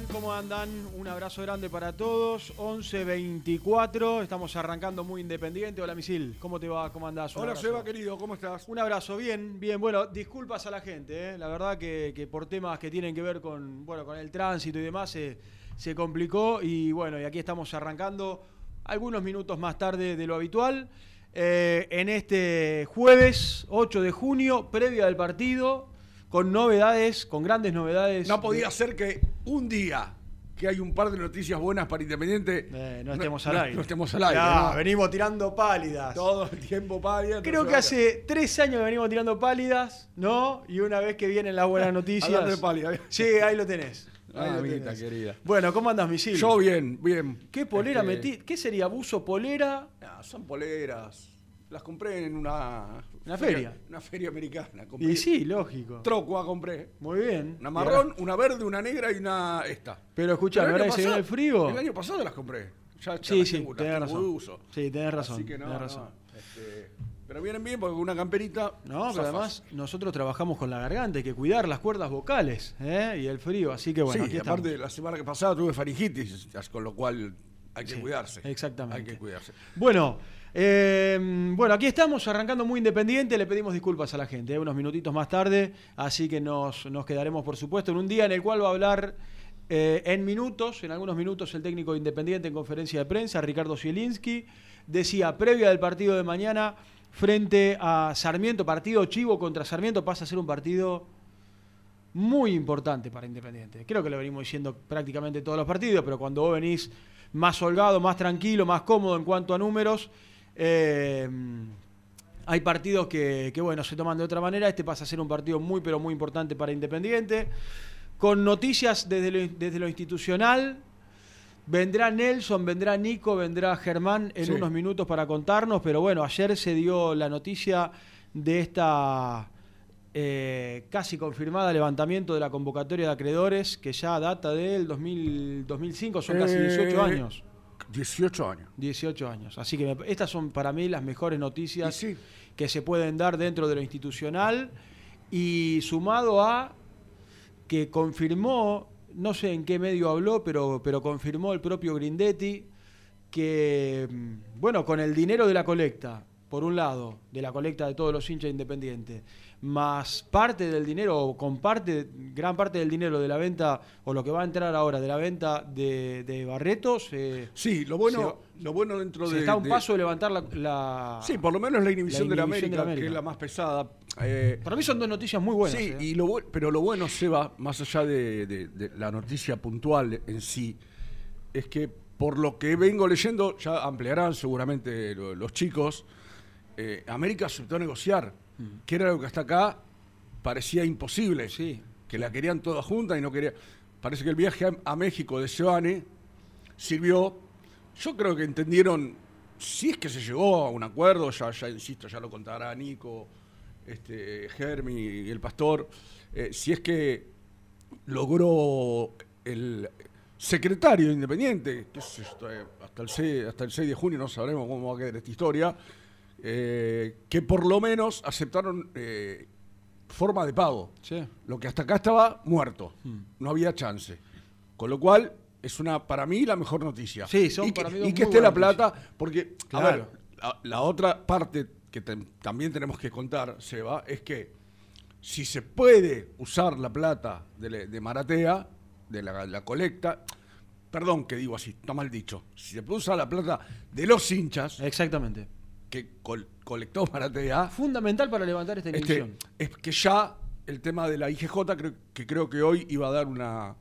Están? ¿Cómo andan? Un abrazo grande para todos. 11.24, estamos arrancando muy independiente. Hola, Misil, ¿cómo te va? ¿Cómo andás? Un Hola, abrazo. Seba, querido, ¿cómo estás? Un abrazo, bien, bien. Bueno, disculpas a la gente, ¿eh? la verdad que, que por temas que tienen que ver con, bueno, con el tránsito y demás se, se complicó y bueno, y aquí estamos arrancando algunos minutos más tarde de lo habitual. eh, en este jueves 8 de junio, previa del partido, con novedades, con grandes novedades. No podía ser que un día que hay un par de noticias buenas para Independiente Eh, no estemos al aire. No estemos al aire. Ya, ¿no? venimos tirando pálidas. Todo el tiempo pálida. Creo que hace tres años que venimos tirando pálidas, ¿no? Y una vez que vienen las buenas noticias. De. Sí, ahí lo tenés. Ah, amiguita querida. Bueno, ¿cómo andas, misil? Yo bien, bien. ¿Qué polera Este, metí? ¿Qué sería? ¿Buzo polera? ah, son poleras. Las compré en una... ¿Una feria? Una feria americana. Compré Y sí, lógico. Trocua compré. Muy bien. Una marrón, una verde, una negra y una esta. Pero el ahora año que se viene el frío. El año pasado las compré. Ya Sí, charlé sí, tengo- las tenés tengo razón. uso. Sí, tenés razón, Así que no, tenés no, razón. este, pero vienen bien porque una camperita. No, pero además nosotros trabajamos con la garganta, hay que cuidar las cuerdas vocales ¿eh? y el frío, así que bueno, sí, aquí y aparte la semana que pasada tuve faringitis, con lo cual hay que Sí, cuidarse. exactamente. Hay que cuidarse. Bueno, eh, bueno, aquí estamos arrancando muy independiente, le pedimos disculpas a la gente, ¿eh? unos minutitos más tarde, así que nos, nos quedaremos por supuesto en un día en el cual va a hablar eh, en minutos, en algunos minutos el técnico independiente en conferencia de prensa, Ricardo Zielinski, decía previa del partido de mañana frente a Sarmiento, partido Chivo contra Sarmiento pasa a ser un partido muy importante para Independiente. Creo que lo venimos diciendo prácticamente todos los partidos, pero cuando vos venís más holgado, más tranquilo, más cómodo en cuanto a números, eh, hay partidos que, que, bueno, se toman de otra manera. Este pasa a ser un partido muy, pero muy importante para Independiente. Con noticias desde lo, desde lo institucional, vendrá Nelson, vendrá Nico, vendrá Germán en Sí. unos minutos para contarnos, pero bueno, ayer se dio la noticia de esta eh, casi confirmada levantamiento de la convocatoria de acreedores, que ya data del 2000 2005, son casi Eh, 18 años. 18 años. 18 18 años. Así que me- estas son para mí las mejores noticias sí. que se pueden dar dentro de lo institucional y sumado a que confirmó, no sé en qué medio habló, pero, pero confirmó el propio Grindetti que, mm, bueno, con el dinero de la colecta, por un lado, de la colecta de todos los hinchas independientes, más parte del dinero, o con parte, gran parte del dinero de la venta, o lo que va a entrar ahora de la venta de, de Barretos, se, Sí, lo bueno, lo bueno dentro se de. está un de- paso de levantar la, la- Sí, por lo menos la inhibición, La de, la inhibición de la América. que es la más pesada. Eh, Para mí son dos noticias muy buenas. sí, ¿eh? y lo, pero lo bueno, Seba, más allá de, la noticia puntual en sí, es que por lo que vengo leyendo, ya ampliarán seguramente lo- los chicos, eh, América aceptó negociar, que era lo que hasta acá parecía imposible. Mm. Sí. Que la querían todas juntas y no quería. Parece que el viaje a, a México de Sebane sirvió. Yo creo que entendieron, si es que se llegó a un acuerdo, ya, ya insisto, ya lo contará Nico, este, Germi y el pastor, eh, si es que logró el secretario de Independiente, yo, eh, hasta, el 6, hasta el 6 de junio no sabremos cómo va a quedar esta historia, eh, que por lo menos aceptaron eh, forma de pago. Sí. Lo que hasta acá estaba muerto. Hmm. No había chance. Con lo cual, es una para mí la mejor noticia. Sí, son y que, para mí dos y que muy esté la plata, porque, a ver, la, la otra parte que te- también tenemos que contar, Seba, es que si se puede usar la plata de Maratea, de la, la colecta, perdón que digo así, está mal dicho, si se puede usar la plata de los hinchas Exactamente. Que col- colectó Maratea, Fundamental para levantar esta este, inhibición. es que ya el tema de la IGJ, creo, que creo que hoy iba a dar una,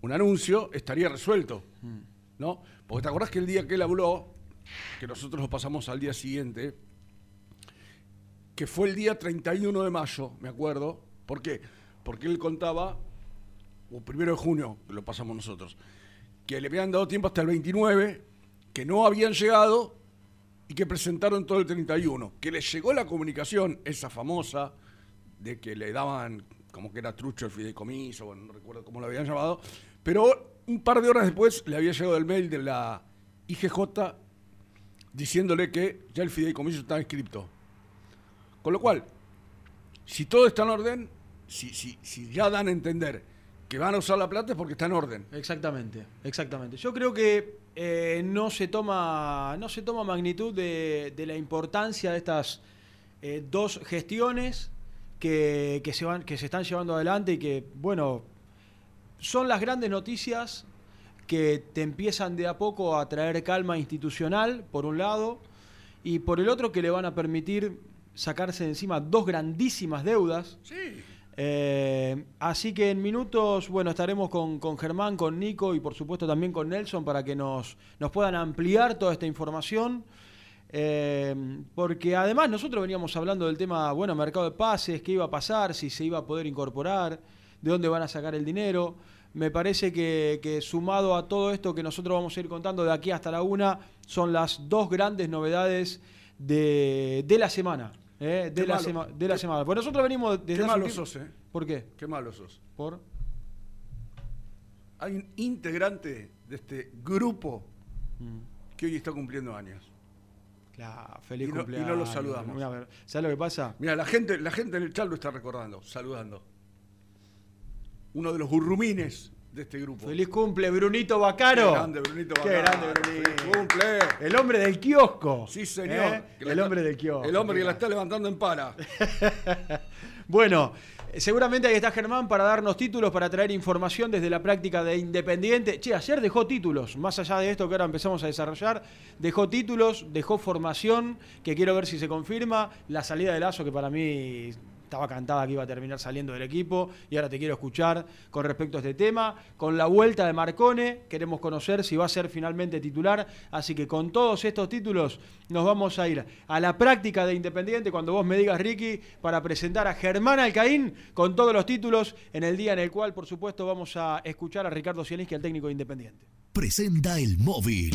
un anuncio, estaría resuelto. ¿No? Porque te acordás que el día que él habló, que nosotros lo pasamos al día siguiente, que fue el día 31 de mayo, me acuerdo. ¿Por qué? Porque él contaba, o primero de junio, que lo pasamos nosotros, que le habían dado tiempo hasta el 29, que no habían llegado y que presentaron todo el 31. Que les llegó la comunicación, esa famosa, de que le daban como que era trucho el fideicomiso, no recuerdo cómo lo habían llamado, pero un par de horas después le había llegado el mail de la IGJ diciéndole que ya el fideicomiso estaba inscripto. Con lo cual, si todo está en orden, si, si, si ya dan a entender que van a usar la plata es porque está en orden. Exactamente, exactamente. Yo creo que eh, no se toma no se toma magnitud de, de la importancia de estas eh, dos gestiones que, que se van que se están llevando adelante y que bueno son las grandes noticias que te empiezan de a poco a traer calma institucional por un lado y por el otro que le van a permitir sacarse de encima dos grandísimas deudas Sí. eh, así que en minutos, bueno, estaremos con, con Germán, con Nico y por supuesto también con Nelson para que nos, nos puedan ampliar toda esta información. Eh, porque además nosotros veníamos hablando del tema, bueno, mercado de pases, qué iba a pasar, si se iba a poder incorporar, de dónde van a sacar el dinero. Me parece que, que sumado a todo esto que nosotros vamos a ir contando de aquí hasta la una, son las dos grandes novedades de, de la semana. Eh, de, la sema- de la Qué- semana. Pues nosotros venimos desde Qué malo tiempo- sos, ¿eh? ¿Por qué? Qué malo sos. Por Hay un integrante de este grupo que hoy está cumpliendo años. Claro, feliz Y no- y cumpleaños. no lo saludamos. Mira, ¿Sabes lo que pasa? Mira, la gente, la gente en el chat lo está recordando, saludando. Uno de los gurrumines de este grupo. Feliz cumple, Brunito Bacaro. Qué grande, Brunito Qué Bacaro. grande, Brunito. Feliz cumple. El hombre del kiosco. Sí, señor. ¿Eh? El está- hombre del kiosco. El hombre que la está levantando en pala. Bueno, seguramente ahí está Germán para darnos títulos, para traer información desde la práctica de Independiente. Che, ayer dejó títulos, más allá de esto que ahora empezamos a desarrollar, dejó títulos, dejó formación, que quiero ver si se confirma, la salida de Lazo, que para mí estaba cantada que iba a terminar saliendo del equipo, y ahora te quiero escuchar con respecto a este tema, con la vuelta de Marcone, queremos conocer si va a ser finalmente titular, así que con todos estos títulos nos vamos a ir a la práctica de Independiente, cuando vos me digas, Ricky, para presentar a Germán Alcaín con todos los títulos, en el día en el cual, por supuesto, vamos a escuchar a Ricardo Zielinski, al técnico de Independiente. Presenta el móvil.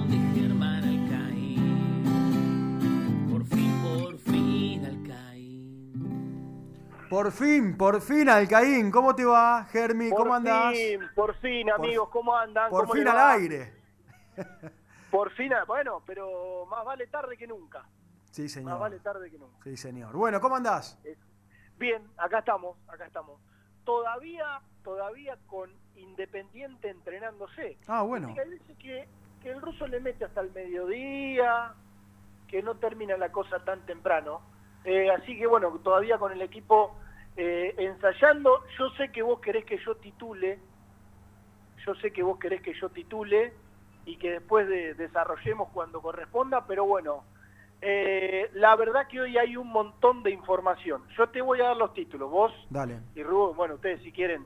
Por fin, por fin, Alcaín, ¿cómo te va, Germi? Por ¿Cómo andás? fin, por fin, amigos, ¿cómo andan? Por ¿Cómo fin al va? aire. Por fin, bueno, pero más vale tarde que nunca. Sí, Más señor. vale tarde que nunca. Sí, señor. Bueno, ¿cómo andás? Bien, acá estamos, acá estamos. Todavía, todavía con Independiente entrenándose. Ah, bueno. Hay veces que, que el ruso le mete hasta el mediodía, que no termina la cosa tan temprano. Eh, así que bueno, todavía con el equipo eh, ensayando. Yo sé que vos querés que yo titule, yo sé que vos querés que yo titule y que después de- desarrollemos cuando corresponda, pero bueno, eh, la verdad que hoy hay un montón de información. Yo te voy a dar los títulos, vos Dale. y Rubén, bueno, ustedes si quieren,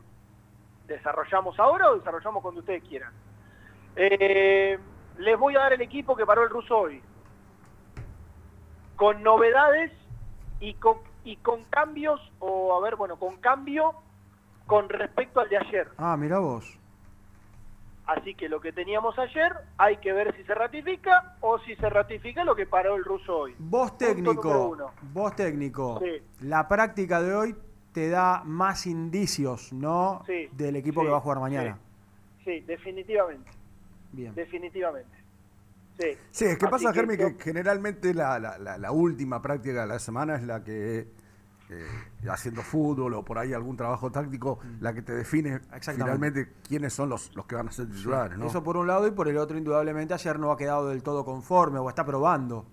desarrollamos ahora o desarrollamos cuando ustedes quieran. Les voy a dar el equipo que paró el ruso hoy. Con novedades y con, y con cambios, o a ver, bueno, con cambio con respecto al de ayer. Ah, mira vos. Así que lo que teníamos ayer, hay que ver si se ratifica o si se ratifica lo que paró el ruso hoy. Vos técnico, vos técnico, Sí. la práctica de hoy te da más indicios, ¿no? Sí, Del equipo sí, que va a jugar mañana. Sí, definitivamente, Bien. definitivamente. Sí, Sí, es que Así pasa, Germi, que generalmente la, la- la- la última práctica de la semana es la que, eh, haciendo fútbol o por ahí algún trabajo táctico, la que te define Exactamente. finalmente quiénes son los, los que van a ser titulares, ¿no? Eso por un lado y por el otro, indudablemente, ayer no ha quedado del todo conforme o está probando.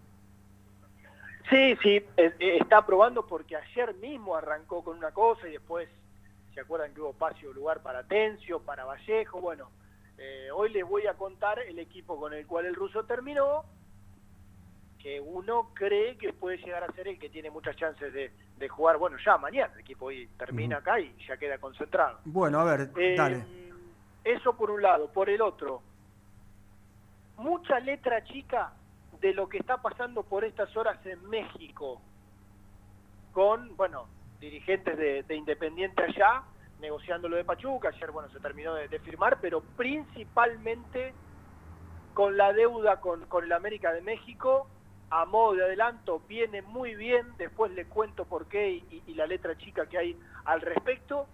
Sí, sí, eh, eh, está probando porque ayer mismo arrancó con una cosa y después, ¿se acuerdan que hubo espacio lugar para Tencio, para Vallejo? Bueno, eh, hoy les voy a contar el equipo con el cual el ruso terminó, que uno cree que puede llegar a ser el que tiene muchas chances de, de jugar, bueno, ya mañana, el equipo hoy termina acá y ya queda concentrado. Bueno, a ver, Eh, dale. Eso por un lado. Por el otro, mucha letra chica de lo que está pasando por estas horas en México con, bueno, dirigentes de, de Independiente allá, negociando lo de Pachuca. Ayer, bueno, se terminó de, de firmar, pero principalmente con la deuda con, con el América de México. A modo de adelanto, viene muy bien. Después le cuento por qué y- y- y la letra chica que hay al respecto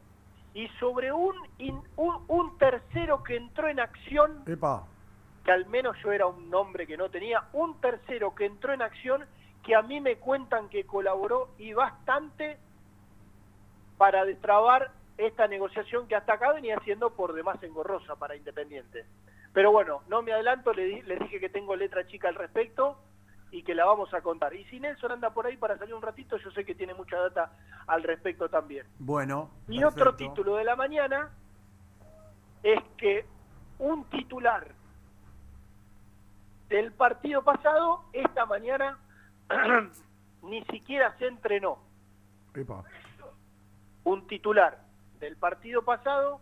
y sobre un, in- un, un tercero que entró en acción, Epa. que al menos yo era un nombre que no tenía, un tercero que entró en acción que a mí me cuentan que colaboró y bastante para destrabar esta negociación que hasta acá venía siendo por demás engorrosa para Independiente. Pero bueno, no me adelanto, le, di- dije que tengo letra chica al respecto y que la vamos a contar. Y si Nelson anda por ahí para salir un ratito, yo sé que tiene mucha data al respecto también. Bueno. Y otro título de la mañana es que un titular del partido pasado, esta mañana, ni siquiera se entrenó. Epa. Un titular del partido pasado,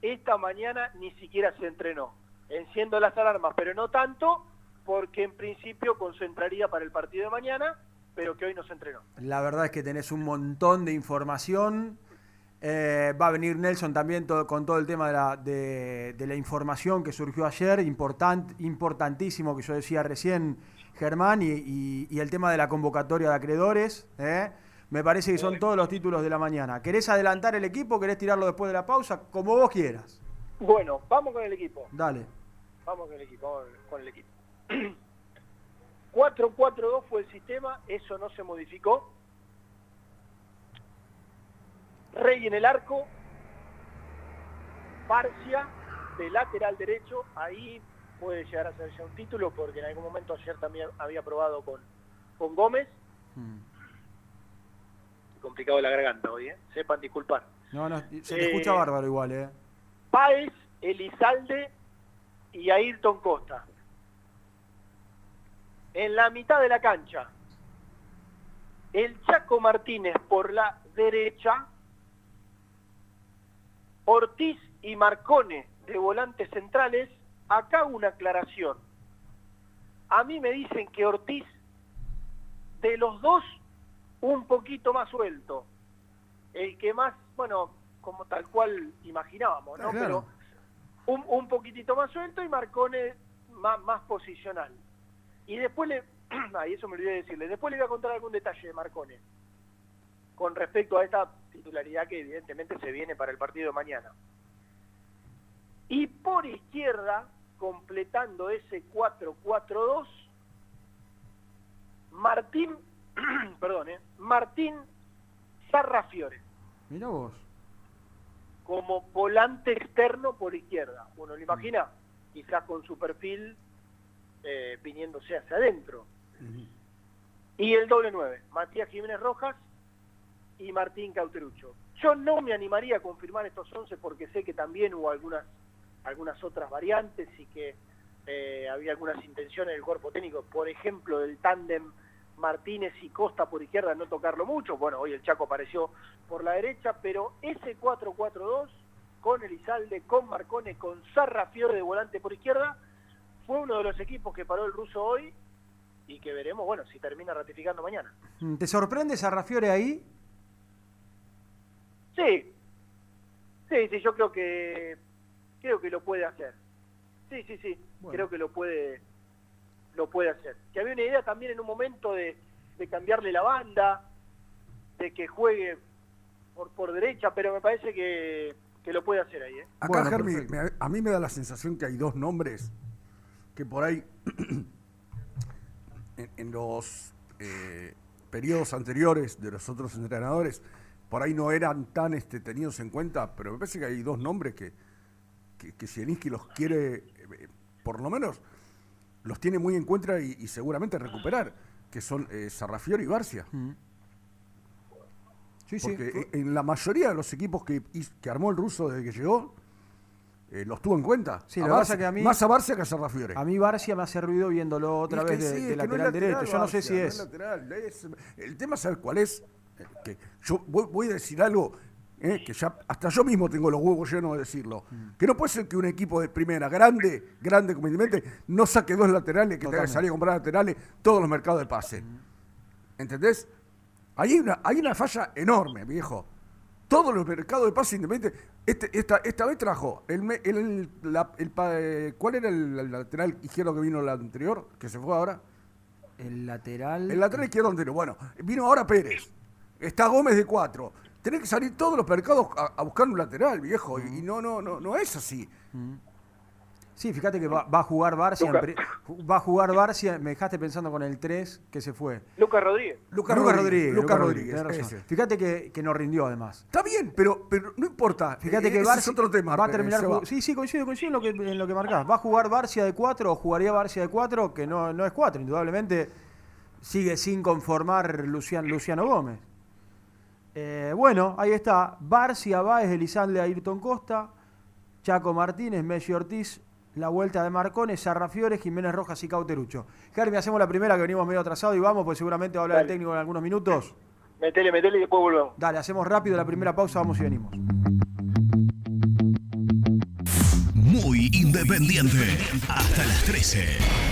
esta mañana ni siquiera se entrenó. Enciendo las alarmas, pero no tanto, porque en principio concentraría para el partido de mañana pero que hoy no se entrenó. La verdad es que tenés un montón de información. Eh, va a venir Nelson también con todo el tema de la, información que surgió ayer, important, importantísimo que yo decía recién, Germán, y el tema de la convocatoria de acreedores. ¿eh? Me parece que son todos los títulos de la mañana. ¿Querés adelantar el equipo? ¿Querés tirarlo después de la pausa? Como vos quieras. Bueno, vamos con el equipo. Dale. Vamos con el equipo, con el equipo. 4-4-2 fue el sistema, eso no se modificó. Rey en el arco, Parcia de lateral derecho, ahí puede llegar a ser ya un título porque en algún momento ayer también había probado con, con Gómez. Mm. Complicado la garganta hoy, ¿eh? sepan disculpar. No, no, se te Eh, escucha bárbaro igual, ¿eh? Páez, Elizalde y Ayrton Costa. En la mitad de la cancha, el Chaco Martínez por la derecha, Ortiz y Marcone de volantes centrales. Acá una aclaración. A mí me dicen que Ortiz, de los dos, un poquito más suelto. El que más, bueno, como tal cual imaginábamos, ¿no? Claro. Pero un, un poquitito más suelto y Marcone más, más posicional. Y después le, ay, eso me olvidé de decirle, después le voy a contar algún detalle de Marcone con respecto a esta titularidad que evidentemente se viene para el partido de mañana. Y por izquierda, completando ese 4-4-2, Martín, perdón, ¿eh? Martín Sarrafiore Mira vos. como volante externo por izquierda. Uno lo imagina, quizás con su perfil eh, viniéndose hacia adentro. Y el doble 9, Matías Jiménez Rojas y Martín Cauterucho. Yo no me animaría a confirmar estos 11 porque sé que también hubo algunas, algunas otras variantes y que eh, había algunas intenciones del cuerpo técnico, por ejemplo, del tándem Martínez y Costa por izquierda, no tocarlo mucho. Bueno, hoy el Chaco apareció por la derecha, pero ese 4-4-2 con Elizalde, con Marcone, con Sarrafiore de volante por izquierda, fue uno de los equipos que paró el ruso hoy y que veremos, bueno, si termina ratificando mañana. ¿Te sorprende Sarrafiore ahí? Sí, sí, sí, yo creo que creo que lo puede hacer. Sí, sí, sí, Bueno. creo que lo puede lo puede hacer. Que había una idea también en un momento de, de cambiarle la banda, de que juegue por, por derecha, pero me parece que, que lo puede hacer ahí. ¿eh? Acá, Bueno, Germi, me- a mí me da la sensación que hay dos nombres que por ahí, en, en los eh, periodos anteriores de los otros entrenadores, por ahí no eran tan este, tenidos en cuenta, pero me parece que hay dos nombres que, que, que Zielinski los quiere, eh, por lo menos, los tiene muy en cuenta y, y seguramente recuperar, que son eh, Sarrafiori y Barcia. Sí, sí. Porque en en la mayoría de los equipos que, que armó el ruso desde que llegó, eh, los tuvo en cuenta. Sí, A lo que pasa Barcia- que a mí- Más a Barcia que a Sarrafiore. A mí Barcia me hace ruido viéndolo otra vez de, sí, de no lateral derecho. Yo no sé si no es. lateral, es- el tema, ¿sabes cuál es? Eh, Que yo voy, voy a decir algo eh, que ya hasta yo mismo tengo los huevos llenos de decirlo. Mm. Que no puede ser que un equipo de primera, grande, grande comúnmente, no saque dos laterales, que tenga que salir a comprar laterales todos los mercados de pase. ¿Entendés? Hay una, hay una falla enorme, viejo. Todos los mercados de pase independientes. Este, esta, esta vez trajo. El, el- la- el eh, ¿Cuál era el, el lateral izquierdo que vino la anterior? Que se fue ahora. El lateral. El lateral izquierdo anterior. Bueno, vino ahora Pérez. Está Gómez de cuatro. Tenés que salir todos los mercados a, a buscar un lateral, viejo. Y, y no, no, no, no es así. Sí, fíjate que va, va a jugar Barcia. Luca. Va a jugar Barcia. Me dejaste pensando con el 3 que se fue. Lucas Rodríguez. Lucas Rodríguez. Lucas Lucas Rodríguez. ese. Fíjate que, que no rindió además. Está bien, pero, pero no importa. Fíjate Eh, que Barcia es otro tema. va a terminar. Jug- Sí, sí, coincido, coincido en lo que, en lo que marcás. Va a jugar Barcia de 4 o jugaría Barcia de 4, que no, no es 4, indudablemente sigue sin conformar Lucian, Luciano Gómez. Eh, bueno, ahí está. Barcia, Báez, Elizalde, Ayrton Costa, Chaco Martínez, Messi Ortiz, la vuelta de Marcones, Sarrafiore, Jiménez Rojas y Cauterucho. Jeremy, hacemos la primera que venimos medio atrasado y vamos, pues seguramente va a hablar el Dale. técnico en algunos minutos. Metele, metele y después volvemos. Dale, hacemos rápido la primera pausa, vamos y venimos. Muy independiente. Hasta las 13.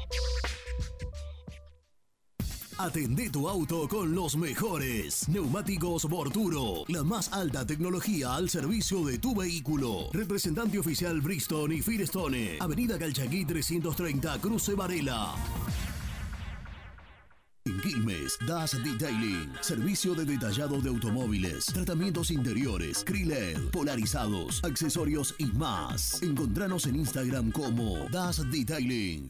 Atendé tu auto con los mejores. Neumáticos Borturo. La más alta tecnología al servicio de tu vehículo. Representante oficial Bristol y Firestone. Avenida Calchaquí 330, Cruce Varela. En Quilmes, Das Detailing, servicio de detallado de automóviles, tratamientos interiores, Kriled, polarizados, accesorios y más. Encontranos en Instagram como Das Detailing.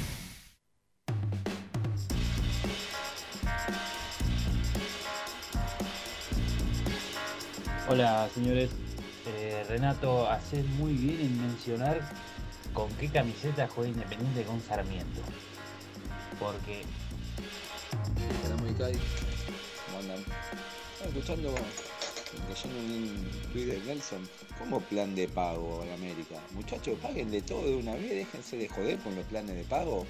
Hola señores, Eh, Renato, haces muy bien en mencionar con qué camiseta juega Independiente con Sarmiento. Porque Hola, Moicay. ¿Cómo andan? Escuchando, leyendo un tweet Nelson. ¿Cómo plan de pago en América? Muchachos, paguen de todo de una vez, déjense de joder con los planes de pago.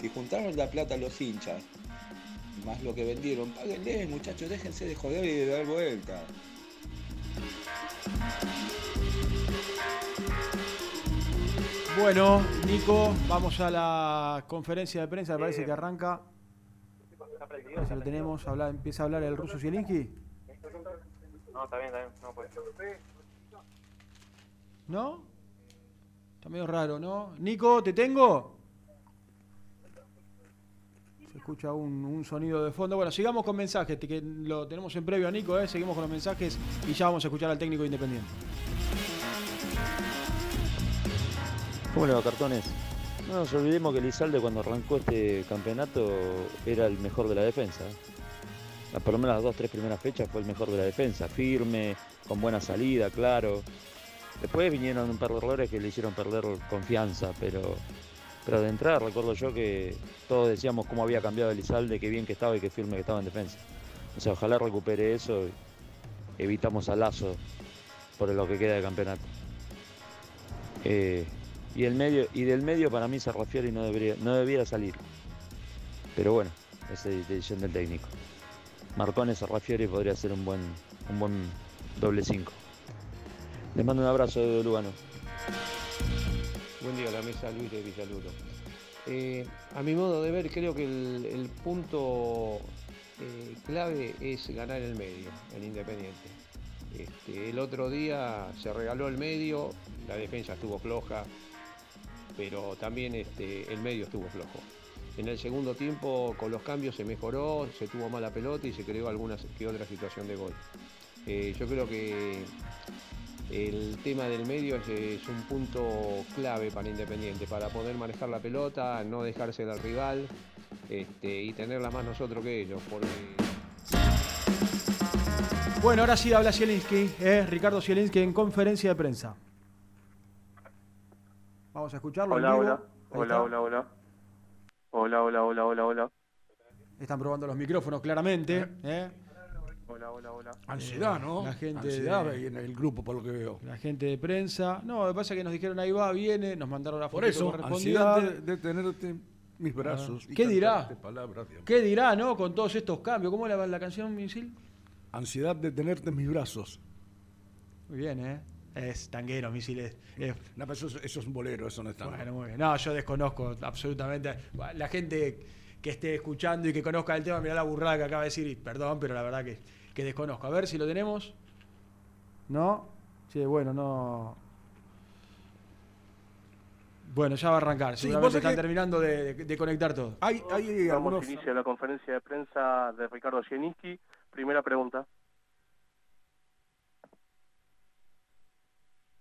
Si juntaron la plata los hinchas, más lo que vendieron, páguenle, muchachos, déjense de joder y de dar vuelta. Bueno, Nico, vamos a la conferencia de prensa, me parece que arranca. Si lo tenemos, habla- empieza a hablar el ruso Zielinski. No, está bien, está bien. No, pues. ¿No? Está medio raro, ¿no? Nico, ¿te tengo? Escucha un, un sonido de fondo. Bueno, sigamos con mensajes, que lo tenemos en previo a Nico, ¿eh? Seguimos con los mensajes y ya vamos a escuchar al técnico independiente. ¿Cómo le cartones? No nos olvidemos que Lizalde cuando arrancó este campeonato era el mejor de la defensa. Por lo menos las dos, tres primeras fechas fue el mejor de la defensa. Firme, con buena salida, claro. Después vinieron un par de errores que le hicieron perder confianza, pero, pero de entrada recuerdo yo que todos decíamos cómo había cambiado Elizalde, qué bien que estaba y qué firme que estaba en defensa. O sea, ojalá recupere eso y evitamos a Lazo por lo que queda de campeonato. Eh, y el medio y del medio para mí Sarrafiori no debería no debiera salir. Pero bueno, esa es decisión del técnico. Marcones Sarrafiori podría ser un buen un buen doble 5. Les mando un abrazo de Lugano. Buen día la mesa, Luis de Villaluro. Eh, a mi modo de ver, creo que el, el punto eh, clave es ganar el medio, el Independiente. Este, el otro día se regaló el medio, la defensa estuvo floja, pero también este, el medio estuvo flojo. En el segundo tiempo, con los cambios se mejoró, se tuvo mala pelota y se creó alguna que otra situación de gol. Eh, yo creo que el tema del medio es, es un punto clave para Independiente, para poder manejar la pelota, no dejarse del rival este, y tenerla más nosotros que ellos. Porque Bueno, ahora sí habla Zielinski, eh, Ricardo Zielinski en conferencia de prensa. Vamos a escucharlo. en Hola, vivo. hola. Hola, hola, hola. Hola, hola, hola, hola, hola. Están probando los micrófonos claramente. eh. Hola, hola, hola. Ansiedad, ¿no? La gente Ansiedad de- ahí en el grupo, por lo que veo. La gente de prensa. No, lo que pasa es que nos dijeron ahí va, viene, nos mandaron la foto Por eso, ansiedad de, de tenerte en mis brazos. Ah. y ¿Qué dirá? palabras. ¿Qué dirá, no? Con todos estos cambios. ¿Cómo era la canción, Misil? Ansiedad de tenerte en mis brazos. Muy bien, ¿eh? Es tanguero, Misil. Es, es- No, pero eso, es- eso es un bolero, eso no es. Bueno, muy bien. No, yo desconozco absolutamente. La gente que esté escuchando y que conozca el tema, mirá la burrada que acaba de decir. y Perdón, pero la verdad que, que desconozco. A ver si lo tenemos. ¿No? Sí, bueno, no. Bueno, ya va a arrancar. Sí, Seguramente están terminando de, de- de conectar todo. Hay, hay Damos algunos... inicio a la conferencia de prensa de Ricardo Gieniski. Primera pregunta.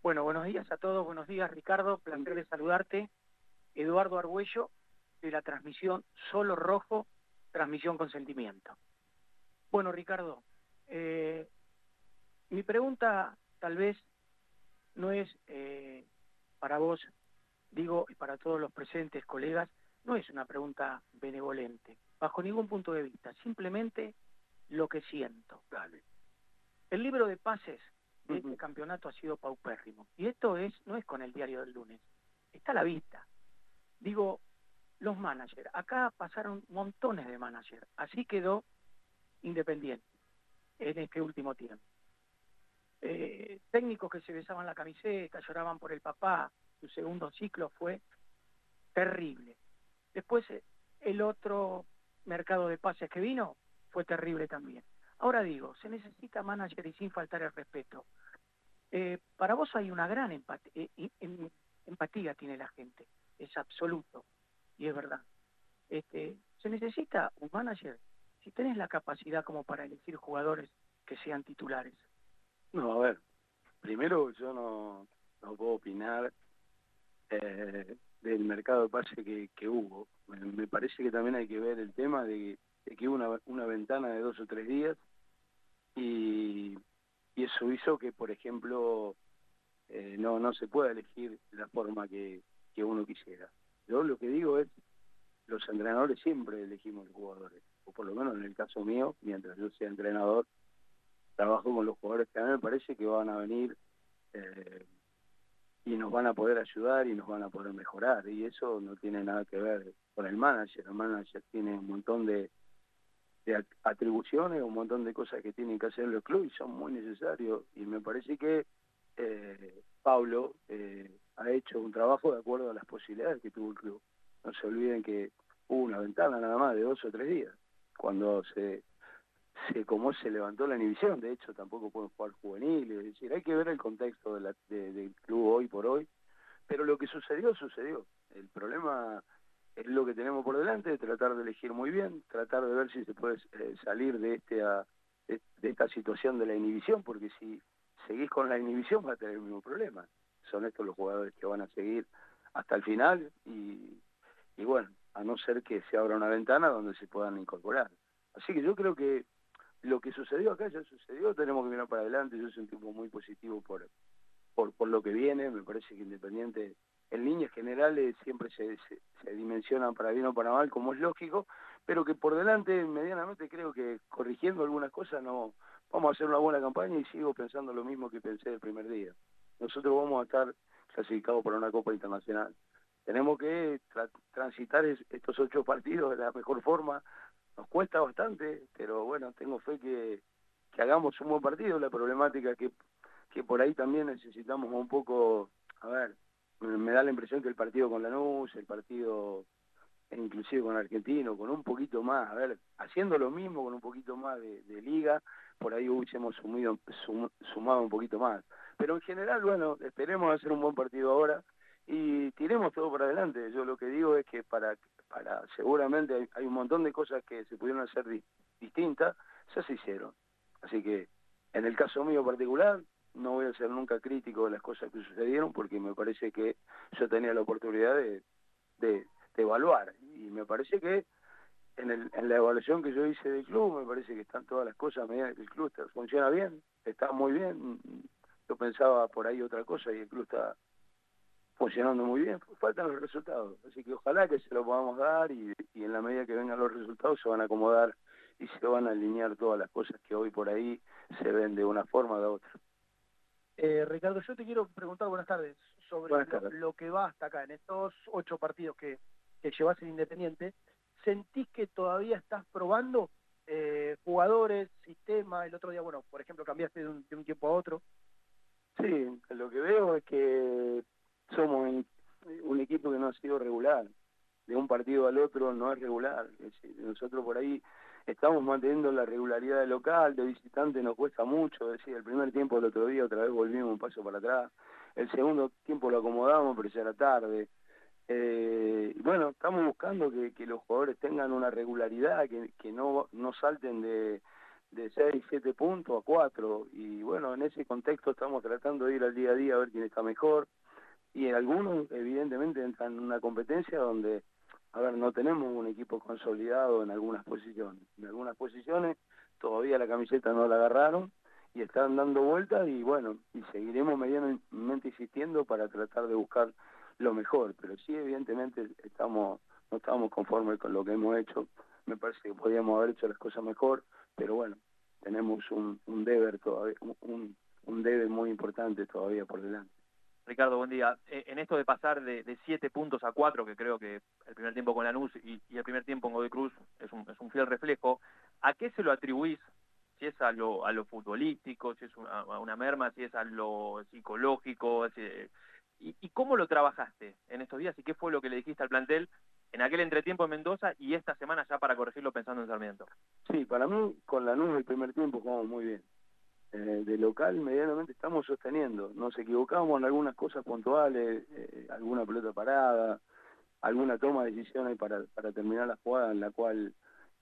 Bueno, buenos días a todos, buenos días Ricardo, placer de saludarte. Eduardo Argüello, de la transmisión Solo Rojo, transmisión con sentimiento. Bueno, Ricardo, eh, mi pregunta tal vez no es eh, para vos, digo, y para todos los presentes, colegas, no es una pregunta benevolente, bajo ningún punto de vista, simplemente lo que siento. El libro de pases de este campeonato ha sido paupérrimo. Y esto es no es con el diario del lunes, está a la vista. Digo, los managers, acá pasaron montones de managers, así quedó Independiente en este último tiempo. Eh, técnicos que se besaban la camiseta, lloraban por el papá, su segundo ciclo fue terrible. Después eh, el otro mercado de pases que vino fue terrible también. Ahora digo, se necesita manager y sin faltar el respeto. Eh, para vos hay una gran empatía, empatía tiene la gente, es absoluto y es verdad. Este, se necesita un manager si tenés la capacidad como para elegir jugadores que sean titulares. No, a ver, primero yo no, no puedo opinar eh, del mercado de pase que, que hubo. Me, parece que también hay que ver el tema de, de que hubo una, una ventana de dos o tres días y, y eso hizo que, por ejemplo, eh, no, no se pueda elegir la forma que, que uno quisiera. Yo lo que digo es, los entrenadores siempre elegimos los jugadores, o por lo menos en el caso mío, mientras yo sea entrenador, trabajo con los jugadores que a mí me parece que van a venir eh, y nos van a poder ayudar y nos van a poder mejorar. Y eso no tiene nada que ver con el manager. El manager tiene un montón de, de at- atribuciones, un montón de cosas que tienen que hacer los clubes y son muy necesarios. Y me parece que eh, Pablo eh, ha hecho un trabajo de acuerdo a las posibilidades que tuvo el club. No se olviden que hubo una ventana nada más de dos o tres días. Cuando se se cómo se levantó la inhibición, de hecho tampoco pueden jugar juveniles, hay que ver el contexto de la- de- del club hoy por hoy, pero lo que sucedió, sucedió. El problema es lo que tenemos por delante, tratar de elegir muy bien, tratar de ver si se puede eh, salir de, este, de, de esta situación de la inhibición, porque si seguís con la inhibición va a tener el mismo problema. Son estos los jugadores que van a seguir hasta el final y, y bueno, a no ser que se abra una ventana donde se puedan incorporar. Así que yo creo que lo que sucedió acá ya sucedió, tenemos que mirar para adelante, yo soy un tipo muy positivo por, por, por lo que viene, me parece que Independiente, en líneas generales siempre se, se, se dimensionan para bien o para mal, como es lógico, pero que por delante medianamente creo que corrigiendo algunas cosas no vamos a hacer una buena campaña y sigo pensando lo mismo que pensé el primer día. Nosotros vamos a estar clasificados para una Copa Internacional. Tenemos que tra- transitar es- estos ocho partidos de la mejor forma, nos cuesta bastante, pero bueno, tengo fe que, hagamos un buen partido. La problemática que, que por ahí también necesitamos un poco, a ver, me, da la impresión que el partido con Lanús, el partido inclusive con Argentino, con un poquito más, a ver, haciendo lo mismo con un poquito más de, liga, por ahí hubiésemos sumido, sum- sumado un poquito más. Pero en general, bueno, esperemos hacer un buen partido ahora y tiremos todo para adelante. Yo lo que digo es que para, para seguramente hay, hay un montón de cosas que se pudieron hacer di- distintas, ya se hicieron. Así que en el caso mío particular, no voy a ser nunca crítico de las cosas que sucedieron porque me parece que yo tenía la oportunidad de, de, evaluar y me parece que en, el, en la evaluación que yo hice del club me parece que están todas las cosas el club está- funciona bien, está muy bien. Yo pensaba por ahí otra cosa y el club está funcionando muy bien. Faltan los resultados, así que ojalá que se lo podamos dar y, y en la medida que vengan los resultados se van a acomodar y se van a alinear todas las cosas que hoy por ahí se ven de una forma o de otra. Eh, Ricardo, yo te quiero preguntar, buenas tardes, sobre Buenas lo, tardes. lo que va hasta acá, en estos ocho partidos que, que llevas en Independiente, ¿sentís que todavía estás probando eh, jugadores, sistema? El otro día, bueno, por ejemplo, cambiaste de un, de un tiempo a otro. Sí, lo que veo es que somos un, equipo que no ha sido regular. De un partido al otro no es regular. Es decir, nosotros por ahí estamos manteniendo la regularidad del local, de visitante nos cuesta mucho. Decir, el primer tiempo del otro día otra vez volvimos un paso para atrás. El segundo tiempo lo acomodamos, pero ya era tarde. Eh, bueno, estamos buscando que, que los jugadores tengan una regularidad, que, que no, no salten de, de 6, 7 puntos a 4. Y bueno, en ese contexto estamos tratando de ir al día a día a ver quién está mejor. Y algunos, evidentemente, entran en una competencia donde, a ver, no tenemos un equipo consolidado en algunas posiciones. En algunas posiciones todavía la camiseta no la agarraron y están dando vueltas y bueno, y seguiremos medianamente insistiendo para tratar de buscar lo mejor. Pero sí, evidentemente, estamos no estamos conformes con lo que hemos hecho. Me parece que podíamos haber hecho las cosas mejor, pero bueno, tenemos un, deber todavía, un, un debe muy importante todavía por delante. Ricardo, buen día. Eh, en esto de pasar de, siete puntos a cuatro, que creo que el primer tiempo con Lanús y, y el primer tiempo en Godoy Cruz es un, fiel reflejo, ¿a qué se lo atribuís? Si es a lo, a lo futbolístico, si es una, a una merma, si es a lo psicológico, si- y, ¿y cómo lo trabajaste en estos días y qué fue lo que le dijiste al plantel en aquel entretiempo en Mendoza y esta semana ya para corregirlo pensando en Sarmiento? Sí, para mí con Lanús el primer tiempo jugamos muy bien. Eh, de local medianamente estamos sosteniendo. Nos equivocamos en algunas cosas puntuales, eh, alguna pelota parada, alguna toma de decisiones para, para terminar la jugada en la cual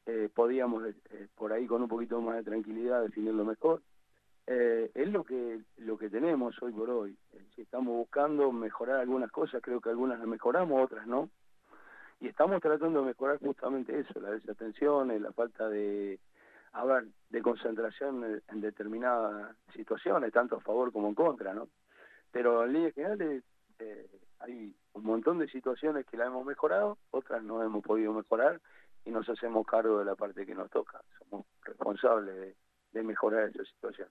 eh, podíamos eh, por ahí con un poquito más de tranquilidad definirlo mejor. Es lo que lo que tenemos hoy por hoy. Si estamos buscando mejorar algunas cosas, creo que algunas las mejoramos, otras no. Y estamos tratando de mejorar justamente eso, la desatención, eh, la falta de, a ver, de concentración en, determinadas situaciones, tanto a favor como en contra, ¿no? Pero en líneas generales eh, hay un montón de situaciones que la hemos mejorado, otras no hemos podido mejorar y nos hacemos cargo de la parte que nos toca. Somos responsables de, de mejorar esa situación.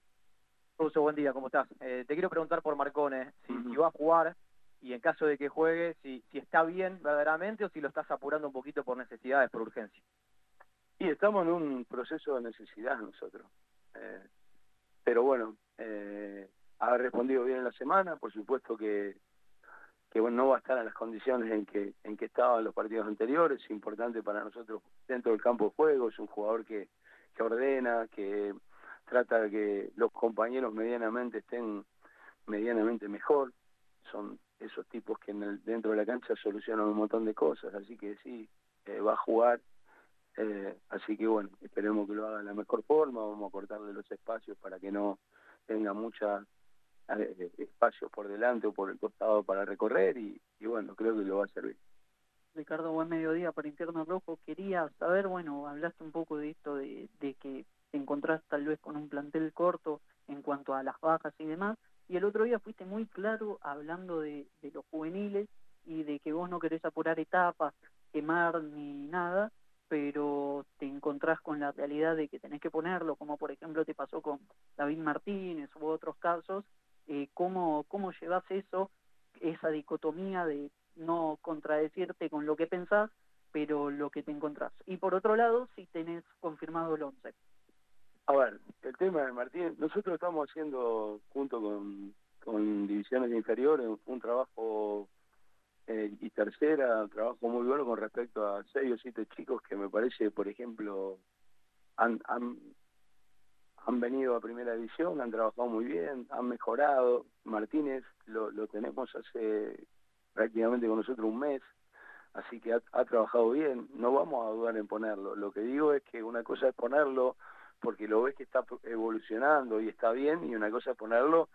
Russo, buen día, ¿cómo estás? Eh, te quiero preguntar por Marcone, si, si va a jugar y en caso de que juegue, si, si está bien verdaderamente o si lo estás apurando un poquito por necesidades, por urgencia. Y estamos en un proceso de necesidad nosotros. Eh, pero bueno, eh, ha respondido bien en la semana, por supuesto que, que bueno, no va a estar en las condiciones en que, en que estaba en los partidos anteriores, es importante para nosotros dentro del campo de juego, es un jugador que, que ordena, que trata de que los compañeros medianamente estén medianamente mejor, son esos tipos que en el, dentro de la cancha solucionan un montón de cosas, así que sí, eh, va a jugar, eh, así que bueno, esperemos que lo haga de la mejor forma, vamos a cortarle los espacios para que no tenga mucha eh, espacios por delante o por el costado para recorrer y, y bueno, creo que lo va a servir. Ricardo, buen mediodía para Interno Rojo. Quería saber, bueno, hablaste un poco de esto de, de que te encontrás tal vez con un plantel corto en cuanto a las bajas y demás, y el otro día fuiste muy claro hablando de, de los juveniles y de que vos no querés apurar etapas, quemar ni nada, pero te encontrás con la realidad de que tenés que ponerlo, como por ejemplo te pasó con David Martínez u otros casos, eh, ¿cómo, ¿cómo llevas eso, esa dicotomía de no contradecirte con lo que pensás, pero lo que te encontrás? Y por otro lado, si tenés confirmado el 11. A ver, el tema de Martín, nosotros estamos haciendo, junto con, con divisiones inferiores, un trabajo eh, y tercera, trabajo muy bueno con respecto a seis o siete chicos que me parece, por ejemplo, han, han, han venido a primera división, han trabajado muy bien, han mejorado. Martínez lo, lo tenemos hace prácticamente con nosotros un mes, así que ha trabajado bien. No vamos a dudar en ponerlo. Lo que digo es que una cosa es ponerlo porque lo ves que está evolucionando y está bien, y una cosa es ponerlo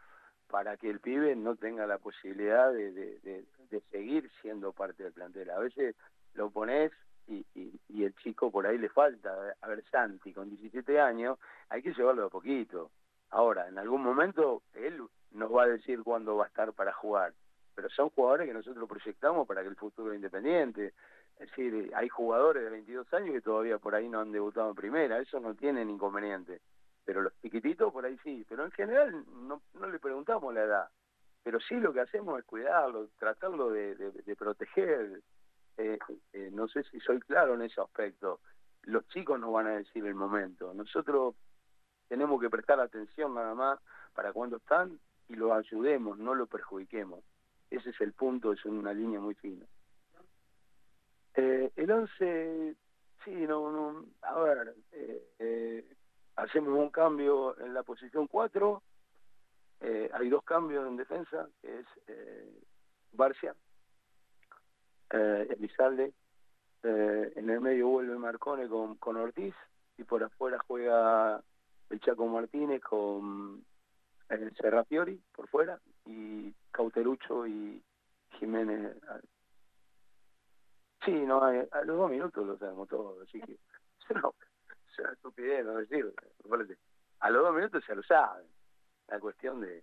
para que el pibe no tenga la posibilidad de, de- de- seguir siendo parte del plantel. A veces lo pones y, y- el chico por ahí le falta. A ver, Santi, con 17 años, hay que llevarlo de poquito. Ahora, en algún momento, él nos va a decir cuándo va a estar para jugar. Pero son jugadores que nosotros proyectamos para que el futuro independiente. Es decir, hay jugadores de 22 años que todavía por ahí no han debutado en primera. Eso no tienen inconveniente. Pero los chiquititos por ahí sí. Pero en general no, no le preguntamos la edad. Pero sí lo que hacemos es cuidarlo, tratarlo de, de- proteger. Eh, eh, no sé si soy claro en ese aspecto. Los chicos nos van a decir el momento. Nosotros tenemos que prestar atención nada más para cuando están y los ayudemos, no los perjudiquemos. Ese es el punto, es una línea muy fina. Eh, el 11, sí, no, no, a ver, hacemos un cambio en la posición 4, eh, hay dos cambios en defensa, que es eh, Barcia, eh, eh, en el medio vuelve Marcone con, con Ortiz y por afuera juega el Chaco Martínez con el Serrafiori por fuera y Cauterucho y Jiménez. Sí, no, a, los dos minutos lo sabemos todo, así que es una estupidez no decirlo. A los dos minutos ya lo saben. La cuestión de...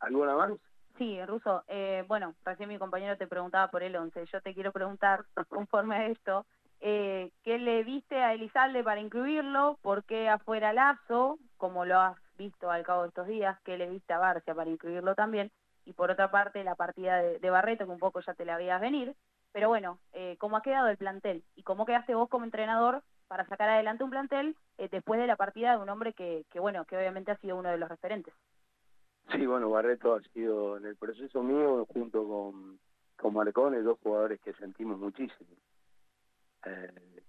¿Alguna más? Sí, Ruso. Eh, bueno, recién mi compañero te preguntaba por el 11. Yo te quiero preguntar, conforme a esto, eh, ¿qué le viste a Elizalde para incluirlo? ¿Por qué afuera Lazo? Como lo has visto al cabo de estos días. ¿Qué le viste a Barcia para incluirlo también? Y por otra parte, la partida de, de Barreto, que un poco ya te la veías venir. Pero bueno, eh, ¿cómo ha quedado el plantel? ¿Y cómo quedaste vos como entrenador para sacar adelante un plantel eh, después de la partida de un hombre que, bueno, que obviamente ha sido uno de los referentes? Sí, bueno, Barreto ha sido en el proceso mío junto con, con Marcone, dos jugadores que sentimos muchísimo. Eh,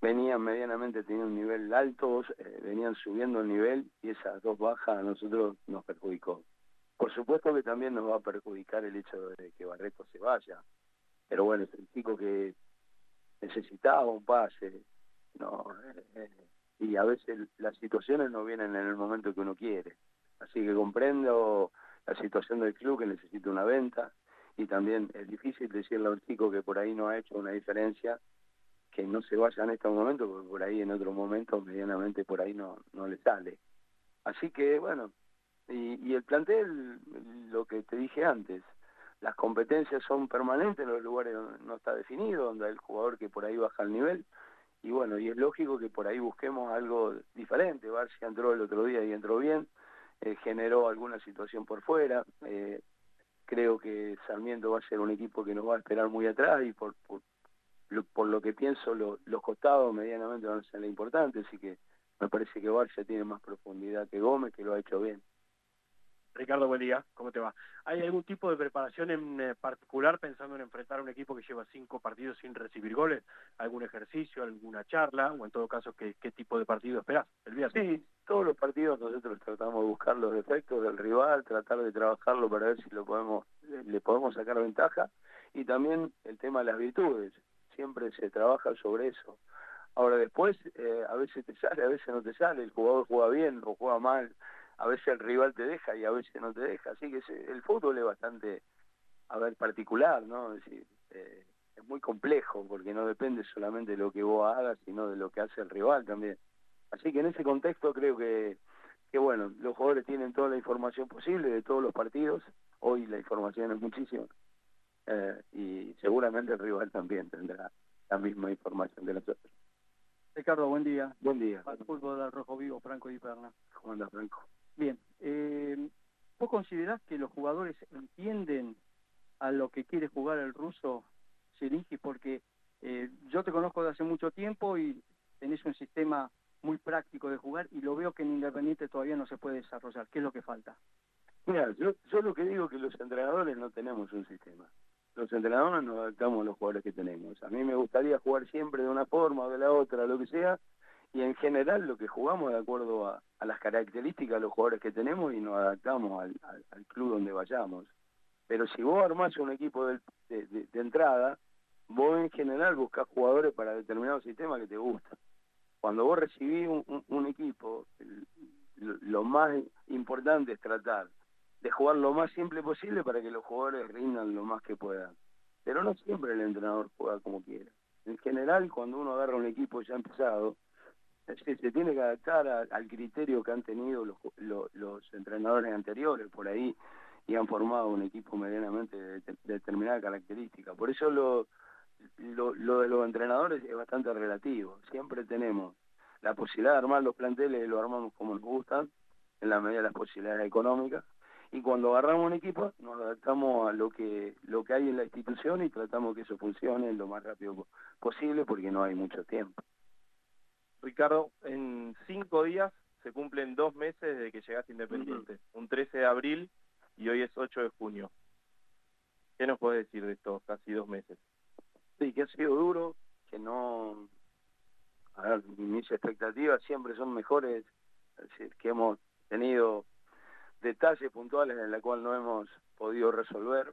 venían medianamente teniendo un nivel alto, venían subiendo el nivel y esas dos bajas a nosotros nos perjudicó. Por supuesto que también nos va a perjudicar el hecho de que Barreto se vaya, pero bueno, es el chico que necesitaba un pase, no, eh, eh, y a veces las situaciones no vienen en el momento que uno quiere. Así que comprendo la situación del club que necesita una venta y también es difícil decirle a un chico que por ahí no ha hecho una diferencia que no se vaya en este momento porque por ahí en otro momento medianamente por ahí no, no le sale. Así que bueno, y, y el plantel, lo que te dije antes, las competencias son permanentes en los lugares donde no está definido, donde hay el jugador que por ahí baja el nivel y bueno, y es lógico que por ahí busquemos algo diferente. Barcia entró el otro día y entró bien, eh, generó alguna situación por fuera. Eh, creo que Sarmiento va a ser un equipo que nos va a esperar muy atrás y por, por, lo, por lo que pienso lo- los costados medianamente van a ser importantes, así que me parece que Barcia tiene más profundidad que Gómez, que lo ha hecho bien. Ricardo, buen día, ¿cómo te va? ¿Hay algún tipo de preparación en eh, particular pensando en enfrentar a un equipo que lleva cinco partidos sin recibir goles? ¿Algún ejercicio, alguna charla? O en todo caso, ¿qué, tipo de partido esperás el viernes? Sí, todos los partidos nosotros tratamos de buscar los defectos del rival, tratar de trabajarlo para ver si lo podemos le le podemos sacar ventaja y también el tema de las virtudes. Siempre se trabaja sobre eso. Ahora después, eh, a veces te sale, a veces no te sale, el jugador juega bien o juega mal, a veces el rival te deja y a veces no te deja. Así que el fútbol es bastante, a ver, particular, ¿no? Es decir, eh, es muy complejo porque no depende solamente de lo que vos hagas, sino de lo que hace el rival también. Así que en ese contexto creo que, que bueno, los jugadores tienen toda la información posible de todos los partidos. Hoy la información es muchísima. Eh, y seguramente el rival también tendrá la misma información que nosotros. Ricardo, buen día. Buen día. Al fútbol del Rojo Vivo, Franco y Perna. ¿Cómo anda, Franco? Bien, eh, ¿vos considerás que los jugadores entienden a lo que quiere jugar el ruso Zielinski? Porque eh, yo te conozco de hace mucho tiempo y tenés un sistema muy práctico de jugar y lo veo que en Independiente todavía no se puede desarrollar. ¿Qué es lo que falta? Mira, yo, yo lo que digo es que los entrenadores no tenemos un sistema. Los entrenadores nos adaptamos a los jugadores que tenemos. A mí me gustaría jugar siempre de una forma o de la otra, lo que sea, y en general lo que jugamos de acuerdo a, las características de los jugadores que tenemos y nos adaptamos al, club donde vayamos. Pero si vos armás un equipo de, entrada, vos en general buscás jugadores para determinado sistema que te gusta. Cuando vos recibís un, equipo, lo, más importante es tratar de jugar lo más simple posible para que los jugadores rindan lo más que puedan. Pero no siempre el entrenador juega como quiere. En general, cuando uno agarra un equipo ya empezado, se, tiene que adaptar al criterio que han tenido los, lo- los entrenadores anteriores por ahí y han formado un equipo medianamente de, de determinada característica. Por eso lo, lo, lo de los entrenadores es bastante relativo. Siempre tenemos la posibilidad de armar los planteles y lo armamos como nos gustan, en la medida de las posibilidades económicas. Y cuando agarramos un equipo, nos adaptamos a lo que lo que hay en la institución y tratamos que eso funcione lo más rápido po- posible porque no hay mucho tiempo. Ricardo, en cinco días se cumplen dos meses desde que llegaste Independiente. Un 13 de abril y hoy es 8 de junio. ¿Qué nos puedes decir de estos casi dos meses? Sí, que ha sido duro, que no... A ver, mis expectativas siempre son mejores, es decir, que hemos tenido detalles puntuales en la cual no hemos podido resolver,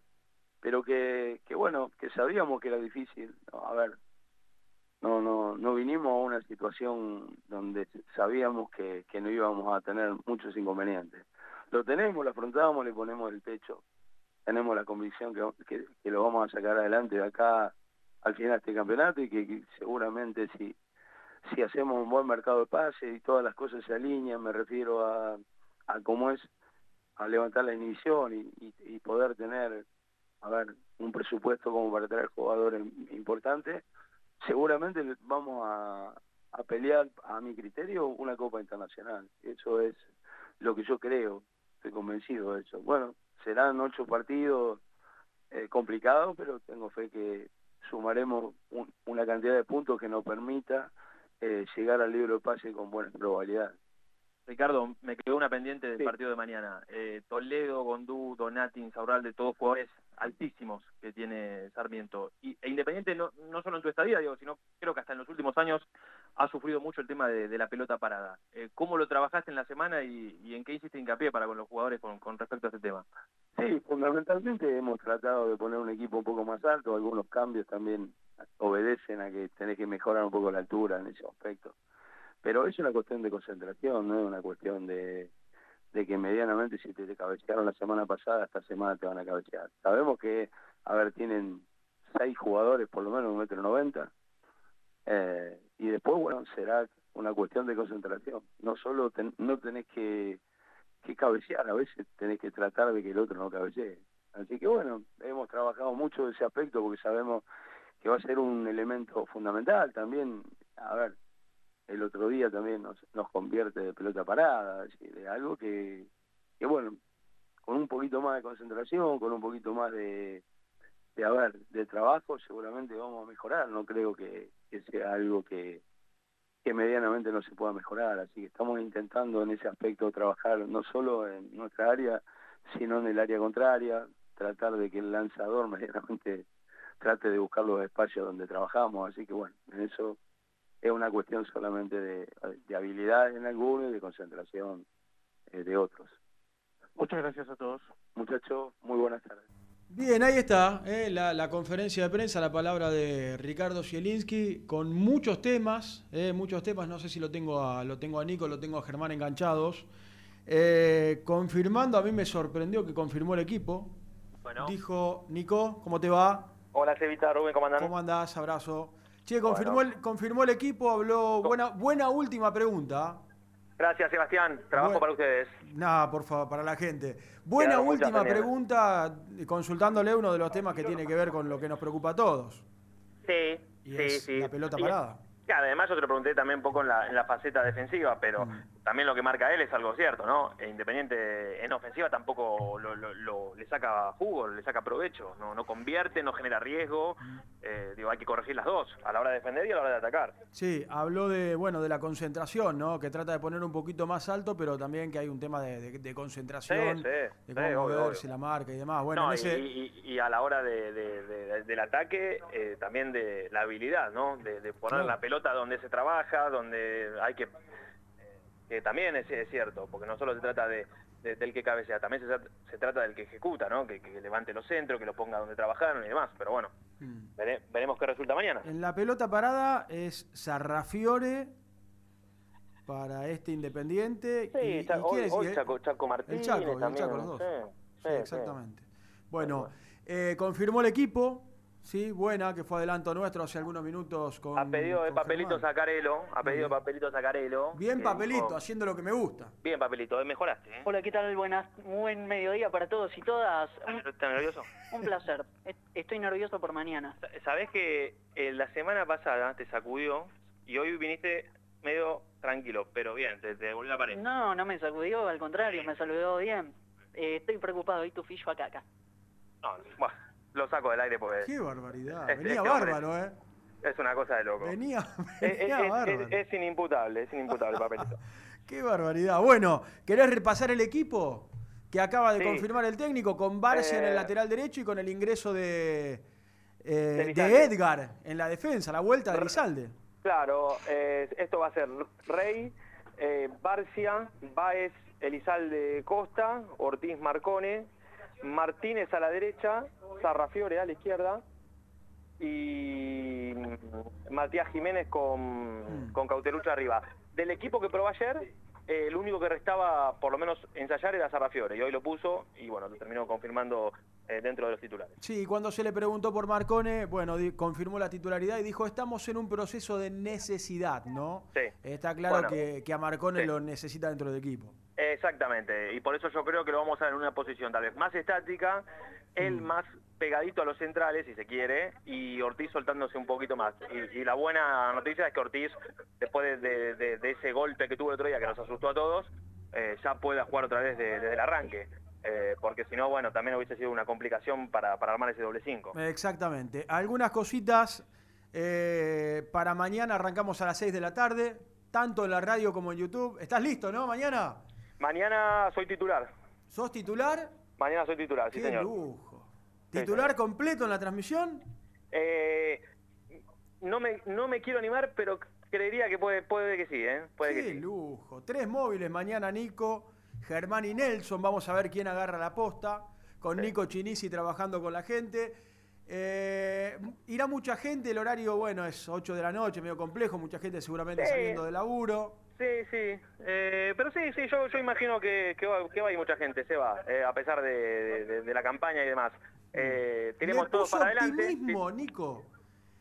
pero que, que bueno, que sabíamos que era difícil. No, a ver, no, no, no vinimos a una situación donde sabíamos que, que no íbamos a tener muchos inconvenientes. Lo tenemos, lo afrontamos, le ponemos el pecho, tenemos la convicción que, que, lo vamos a sacar adelante de acá al final de este campeonato y que, seguramente si, si hacemos un buen mercado de pase y todas las cosas se alinean, me refiero a, a cómo es a levantar la inhibición y, y, y poder tener, a ver, un presupuesto como para traer jugadores importantes, seguramente vamos a, a pelear, a mi criterio, una Copa Internacional. Eso es lo que yo creo, estoy convencido de eso. Bueno, serán ocho partidos eh, complicados, pero tengo fe que sumaremos un- una cantidad de puntos que nos permita eh, llegar al libro de pase con buena probabilidad. Ricardo, me quedó una pendiente del partido de mañana. Eh, Toledo, Gondú, Donati, Insaurralde, todos jugadores altísimos que tiene Sarmiento. Y, e Independiente, no, no solo en tu estadía, digo, sino creo que hasta en los últimos años ha sufrido mucho el tema de, la pelota parada. Eh, ¿Cómo lo trabajaste en la semana y, y en qué hiciste hincapié para con los jugadores con, con respecto a este tema? Sí, fundamentalmente hemos tratado de poner un equipo un poco más alto, algunos cambios también obedecen a que tenés que mejorar un poco la altura en ese aspecto. Pero es una cuestión de concentración, no es una cuestión de, de que medianamente si te, cabecearon la semana pasada, esta semana te van a cabecear. Sabemos que, a ver, tienen seis jugadores por lo menos un metro noventa, eh, y después, bueno, será una cuestión de concentración. No solo ten- no tenés que, que cabecear, a veces tenés que tratar de que el otro no cabecee. Así que bueno, hemos trabajado mucho ese aspecto porque sabemos que va a ser un elemento fundamental también. A ver, el otro día también nos, nos convierte de pelota parada, de algo que, que bueno, con un poquito más de concentración, con un poquito más de, de a ver, de trabajo, seguramente vamos a mejorar. No creo que, que sea algo que medianamente no se pueda mejorar. Así que estamos intentando en ese aspecto trabajar no solo en nuestra área, sino en el área contraria, tratar de que el lanzador medianamente trate de buscar los espacios donde trabajamos. Así que bueno, en eso es una cuestión solamente de, de habilidades en algunos y de concentración eh, de otros. Muchas gracias a todos. Muchachos, muy buenas tardes. Bien, ahí está eh, la, la conferencia de prensa, la palabra de Ricardo Zielinski, con muchos temas, eh, muchos temas, no sé si lo tengo a, lo tengo a Nico, lo tengo a Germán enganchados. Eh, confirmando, a mí me sorprendió que confirmó el equipo. Bueno. Dijo, Nico, ¿cómo te va? Hola, Cevita, Rubén, ¿cómo andan? ¿Cómo andás? Abrazo. Che, confirmó, Bueno. el, confirmó el equipo, habló. Buena, buena última pregunta. Gracias, Sebastián. Trabajo Bueno. para ustedes. Nada, por favor, para la gente. Buena última pregunta, consultándole uno de los temas que tiene que ver con lo que nos preocupa a todos. Sí, Y sí, es sí. la pelota parada. y además yo te lo pregunté también un poco en la, en la faceta defensiva, pero también lo que marca él es algo cierto, ¿no? E Independiente en ofensiva tampoco lo, lo- lo- le saca jugo, le saca provecho, no, no convierte, no genera riesgo, eh, digo, hay que corregir las dos, a la hora de defender y a la hora de atacar. Sí, habló de, bueno, de la concentración, ¿no? Que trata de poner un poquito más alto, pero también que hay un tema de, de- de concentración, Sí, sí, de sí, cómo obvio, moverse, la marca y demás. Bueno, No, en ese- y, y- y a la hora de- de- de- del ataque, eh, también de la habilidad, ¿no? De, de poner Claro. la pelota donde se trabaja, donde hay que... que también es, es cierto, porque no solo se trata de, de- del que cabecea, también se, se trata del que ejecuta, ¿no? Que, que levante los centros, que los ponga donde trabajaron y demás. Pero bueno, Mm. vere- veremos qué resulta mañana. En la pelota parada es Sarrafiore, para este Independiente. Sí, y, Cha- y hoy, Chaco, Chaco Martínez el Chaco, el también. Chaco, los dos. Sí, Sí, sí, sí. exactamente. Bueno, eh, confirmó el equipo, sí, buena, que fue adelanto nuestro hace algunos minutos con. A pedido de con papelito Germán. Sacarelo, a pedido de bien. papelito Sacarelo. Bien que papelito, dijo- haciendo lo que me gusta. Bien papelito, eh, mejoraste, ¿eh? Hola, ¿qué tal? Buenas, buen mediodía para todos y todas. Un, ¿Estás nervioso? un placer. Estoy nervioso por mañana. Sabés que eh, la semana pasada te sacudió y hoy viniste medio tranquilo, pero bien, te, te volvió la pared. No, no me sacudió, al contrario, me saludó bien. Eh, estoy preocupado, y tu fillo acá, acá. No, bueno, lo saco del aire porque Qué barbaridad. Es- Venía es bárbaro, ¿eh? es una cosa de loco. Venía, venía es- bárbaro. es- inimputable, es inimputable el papelito. Qué barbaridad. Bueno, ¿querés repasar el equipo? Que acaba de Sí. confirmar el técnico con Barcia en el Eh, lateral derecho y con el ingreso de, eh, De. Edgar en la defensa, la vuelta de Elizalde. Claro, eh, esto va a ser Rey, eh, Barcia, Baez, Elizalde Costa, Ortiz Marcone, Martínez a la derecha, Sarrafiore a la izquierda y mm, Matías Jiménez con, con Cauterucho arriba. Del equipo que probó ayer, eh, el único que restaba por lo menos ensayar era Sarrafiore y hoy lo puso y bueno, lo terminó confirmando eh, dentro de los titulares. Sí, cuando se le preguntó por Marcone, bueno, confirmó la titularidad y dijo, estamos en un proceso de necesidad, ¿no? Sí. Está claro Bueno, que, que a Marcone sí. lo necesita dentro del equipo. Exactamente, y por eso yo creo que lo vamos a ver en una posición tal vez más estática, él Mm. más pegadito a los centrales, si se quiere, y Ortiz soltándose un poquito más. Y, y la buena noticia es que Ortiz, después de, de- de- de ese golpe que tuvo el otro día, que nos asustó a todos, eh, ya pueda jugar otra vez de- desde el arranque. Eh, porque si no, bueno, también hubiese sido una complicación para, para armar ese doble cinco. Exactamente. Algunas cositas eh, para mañana, arrancamos a las 6 de la tarde, tanto en la radio como en YouTube. ¿Estás listo, no? Mañana. Mañana soy titular. ¿Sos titular? Mañana soy titular, sí Qué señor. lujo. ¿Titular completo en la transmisión? Eh, no me no me quiero animar, pero creería que puede puede que sí, ¿eh? Puede Qué que sí. lujo. Tres móviles mañana, Nico, Germán y Nelson. Vamos a ver quién agarra la posta. Con Nico Chinisi trabajando con la gente. Eh, irá mucha gente, el horario, bueno, es 8 de la noche, medio complejo, mucha gente seguramente Sí. saliendo de laburo. Sí, sí. Eh, pero sí, sí, yo, yo imagino que, que, va, que va a ir mucha gente, se va, eh, a pesar de, de- de la campaña y demás. Eh, tenemos todo para adelante. optimismo, Nico.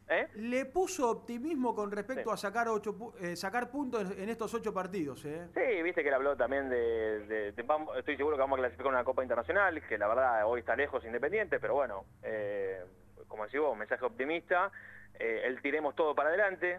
¿Eh? Le puso optimismo con respecto Sí. a sacar ocho, eh, sacar puntos en estos ocho partidos. ¿eh? Sí, viste que él habló también de, de- de- vamos- estoy seguro que vamos a clasificar una Copa Internacional, que la verdad hoy está lejos Independiente, pero bueno, eh, como decís vos, mensaje optimista, eh, el tiremos todo para adelante,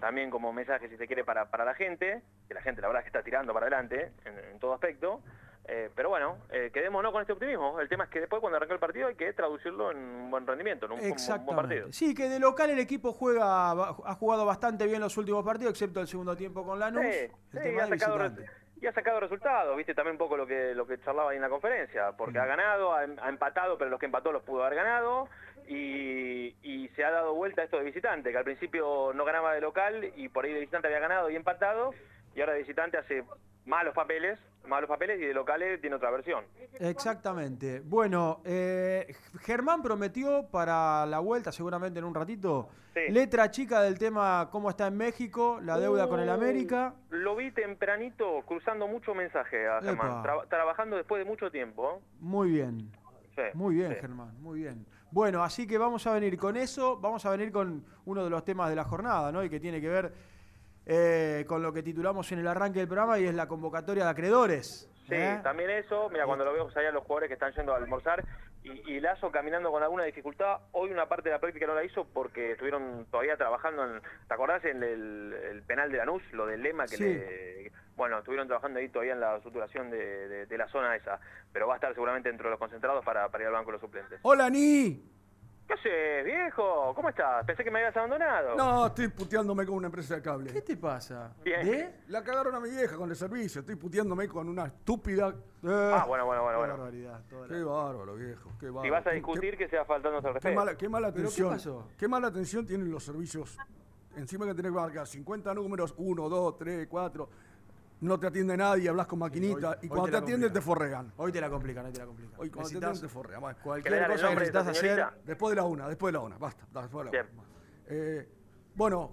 también como mensaje si se quiere para, para la gente, que la gente la verdad es que está tirando para adelante en, en todo aspecto, eh, pero bueno, eh, quedémonos con este optimismo, el tema es que después cuando arranque el partido hay que traducirlo en un buen rendimiento, en un, un buen partido. Sí, que de local el equipo juega, ha jugado bastante bien los últimos partidos, excepto el segundo tiempo con Lanús. Sí, el sí, tema ha sacado y ha sacado resultados, viste también un poco lo que lo que charlaba ahí en la conferencia, porque ha ganado, ha, ha empatado, pero los que empató los pudo haber ganado, y, y se ha dado vuelta esto de visitante, que al principio no ganaba de local y por ahí de visitante había ganado y empatado, y ahora de visitante hace malos papeles, malos papeles y de locales tiene otra versión. Exactamente. Bueno, eh, Germán prometió para la vuelta, seguramente en un ratito, Sí. letra chica del tema cómo está en México, la deuda con el Uh, América. Lo vi tempranito cruzando mucho mensaje a Germán, tra- trabajando después de mucho tiempo. Muy bien. Sí, Muy bien, sí. Germán, muy bien. Bueno, así que vamos a venir con eso, vamos a venir con uno de los temas de la jornada, ¿no? Y que tiene que ver eh, con lo que titulamos en el arranque del programa y es la convocatoria de acreedores. Sí, ¿eh? también eso, mira, cuando lo veo salir a los jugadores que están yendo a almorzar y, y Lazo caminando con alguna dificultad, hoy una parte de la práctica no la hizo porque estuvieron todavía trabajando en, ¿te acordás en el, el penal de Lanús, lo del lema que Sí. le... Bueno, estuvieron trabajando ahí todavía en la suturación de, de- de la zona esa, pero va a estar seguramente dentro de los concentrados para, para ir al banco de los suplentes. Hola, Ni. ¿Qué haces, viejo? ¿Cómo estás? Pensé que me habías abandonado. No, estoy puteándome con una empresa de cable. ¿Qué te pasa? Bien. ¿De? La cagaron a mi vieja con el servicio. Estoy puteándome con una estúpida. Ah, bueno, bueno, bueno, Qué bueno. barbaridad. toda la- Qué bárbaro, viejo. Qué bárbaro. Si vas a Qué- discutir, que sea faltándote al Qué respeto. mala, qué mala ¿Pero qué atención. pasó? Qué mala atención tienen los servicios. Encima que tenés que marcar 50 números, 1, 2, 3, 4. No te atiende nadie, hablas con maquinita. hoy- y cuando te te, atienden, te forregan. Hoy te la complican, hoy te la complican. Hoy cuando te atienden, te forregan. Bueno, ¿Que le cualquier cosa que necesitas hacer. Después de la una, después de la una. Basta, después de la una. Eh, Bueno,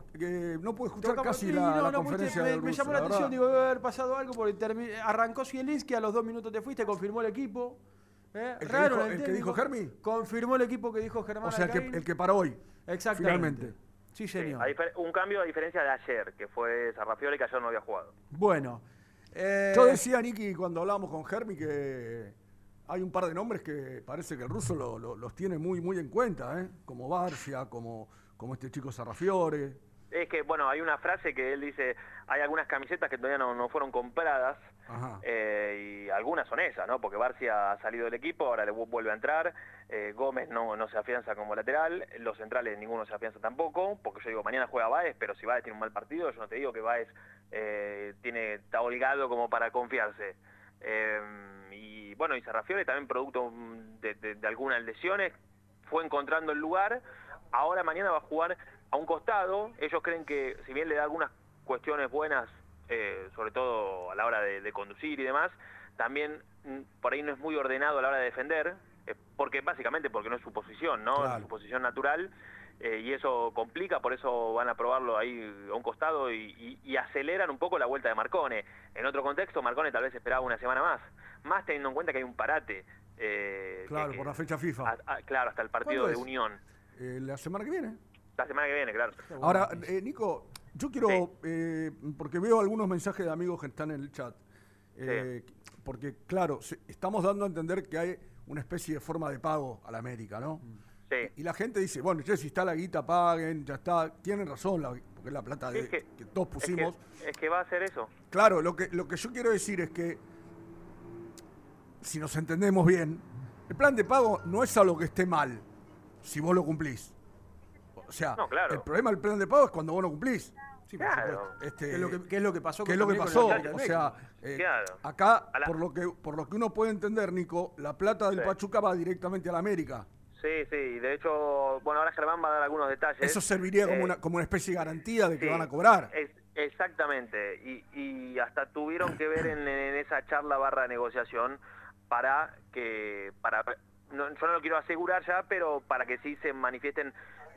no pude escuchar Tocamos- casi la, no, la no, conferencia me, llamó la, atención, digo, debe haber pasado algo porque termi- arrancó Zielinski, a los dos minutos te fuiste, confirmó el equipo. ¿eh? ¿El que Raro dijo- el que dijo Germi? Confirmó el equipo que dijo Germán O sea, el que, el que para hoy. Exactamente. Finalmente. Sí, señor. A difer- un cambio a diferencia de ayer, que fue Sarrafiore, que ayer no había jugado. Bueno. eh, Yo decía, Niki, cuando hablábamos con Germi, que hay un par de nombres que parece que el ruso lo- lo- los tiene muy, muy en cuenta, ¿eh? Como Barcia, como, como este chico Sarrafiore. Es que, bueno, hay una frase que él dice, hay algunas camisetas que todavía no, no fueron compradas. Eh, y algunas son esas, ¿no? Porque Barcia ha salido del equipo, ahora le vu- vuelve a entrar, eh, Gómez no, no se afianza como lateral, los centrales ninguno se afianza tampoco, porque yo digo, mañana juega Baez, pero si Baez tiene un mal partido, yo no te digo que Baez eh, tiene, está holgado como para confiarse. Eh, y bueno, y Sarrafiore también producto mm, de algunas lesiones, fue encontrando el lugar, ahora mañana va a jugar a un costado, ellos creen que si bien le da algunas cuestiones buenas, eh, sobre todo a la hora de, de conducir y demás, también mm, por ahí no es muy ordenado a la hora de defender, eh, porque básicamente porque no es su posición, ¿no? Claro. Es su posición natural, eh, y eso complica, por eso van a probarlo ahí a un costado y, y- y aceleran un poco la vuelta de Marcone. En otro contexto, Marcone tal vez esperaba una semana más, más teniendo en cuenta que hay un parate. eh, Claro, que- por la fecha FIFA. a- a- claro, hasta el partido ¿Cuándo de es? Unión. Eh, la semana que viene. La semana que viene, claro. Ahora, eh, Nico, yo quiero, eh, porque veo algunos mensajes de amigos que están en el chat, eh, porque claro, se- estamos dando a entender que hay una especie de forma de pago a la América, ¿no? Sí. Y la gente dice, bueno, che, si está la guita, paguen, ya está. Tienen razón, la- porque es la plata de, Es que- que todos pusimos. Es que, es que va a hacer eso. Claro, lo que, lo que yo quiero decir es que, si nos entendemos bien, el plan de pago no es algo que esté mal, si vos lo cumplís. O sea, No, claro. el problema del plan de pago es cuando vos no cumplís. Sí, por Claro. supuesto. Este, ¿Qué es lo que, qué es lo que pasó ¿Qué es lo que pasó? O sea, eh, Claro. acá, la- por lo, que, por lo que uno puede entender, Nico, la plata del Sí. Pachuca va directamente a la América. Sí, sí, de hecho, bueno, ahora Germán va a dar algunos detalles. Eso serviría como, Eh, una, como una especie de garantía de que sí, van a cobrar. es- exactamente, y, y hasta tuvieron que ver en, en esa charla barra de negociación para que, para no, yo no lo quiero asegurar ya, pero para que sí se manifiesten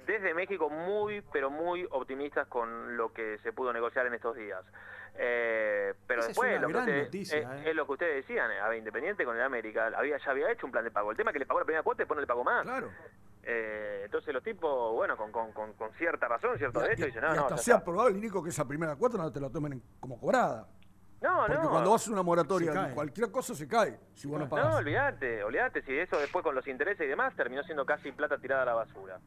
desde México muy, pero muy optimistas con lo que se pudo negociar en estos días. Eh, pero Esa es después, una lo que ustedes- noticia, es, ¿eh? es lo que ustedes decían, eh, a ver, Independiente con el América, había, ya había hecho un plan de pago. El tema es que le pagó la primera cuota y después no le pagó más. Claro. Eh, entonces los tipos, bueno, con, con, con, con cierta razón, cierto Y, derecho, y- dicen, no, y no, hasta ya sea está. probable, Nico, que esa primera cuota no te la tomen en- como cobrada. No, Porque no. cuando vas a una moratoria, cualquier cosa se cae si vos no No, pagás. olvídate, olvídate, si eso después con los intereses y demás terminó siendo casi plata tirada a la basura.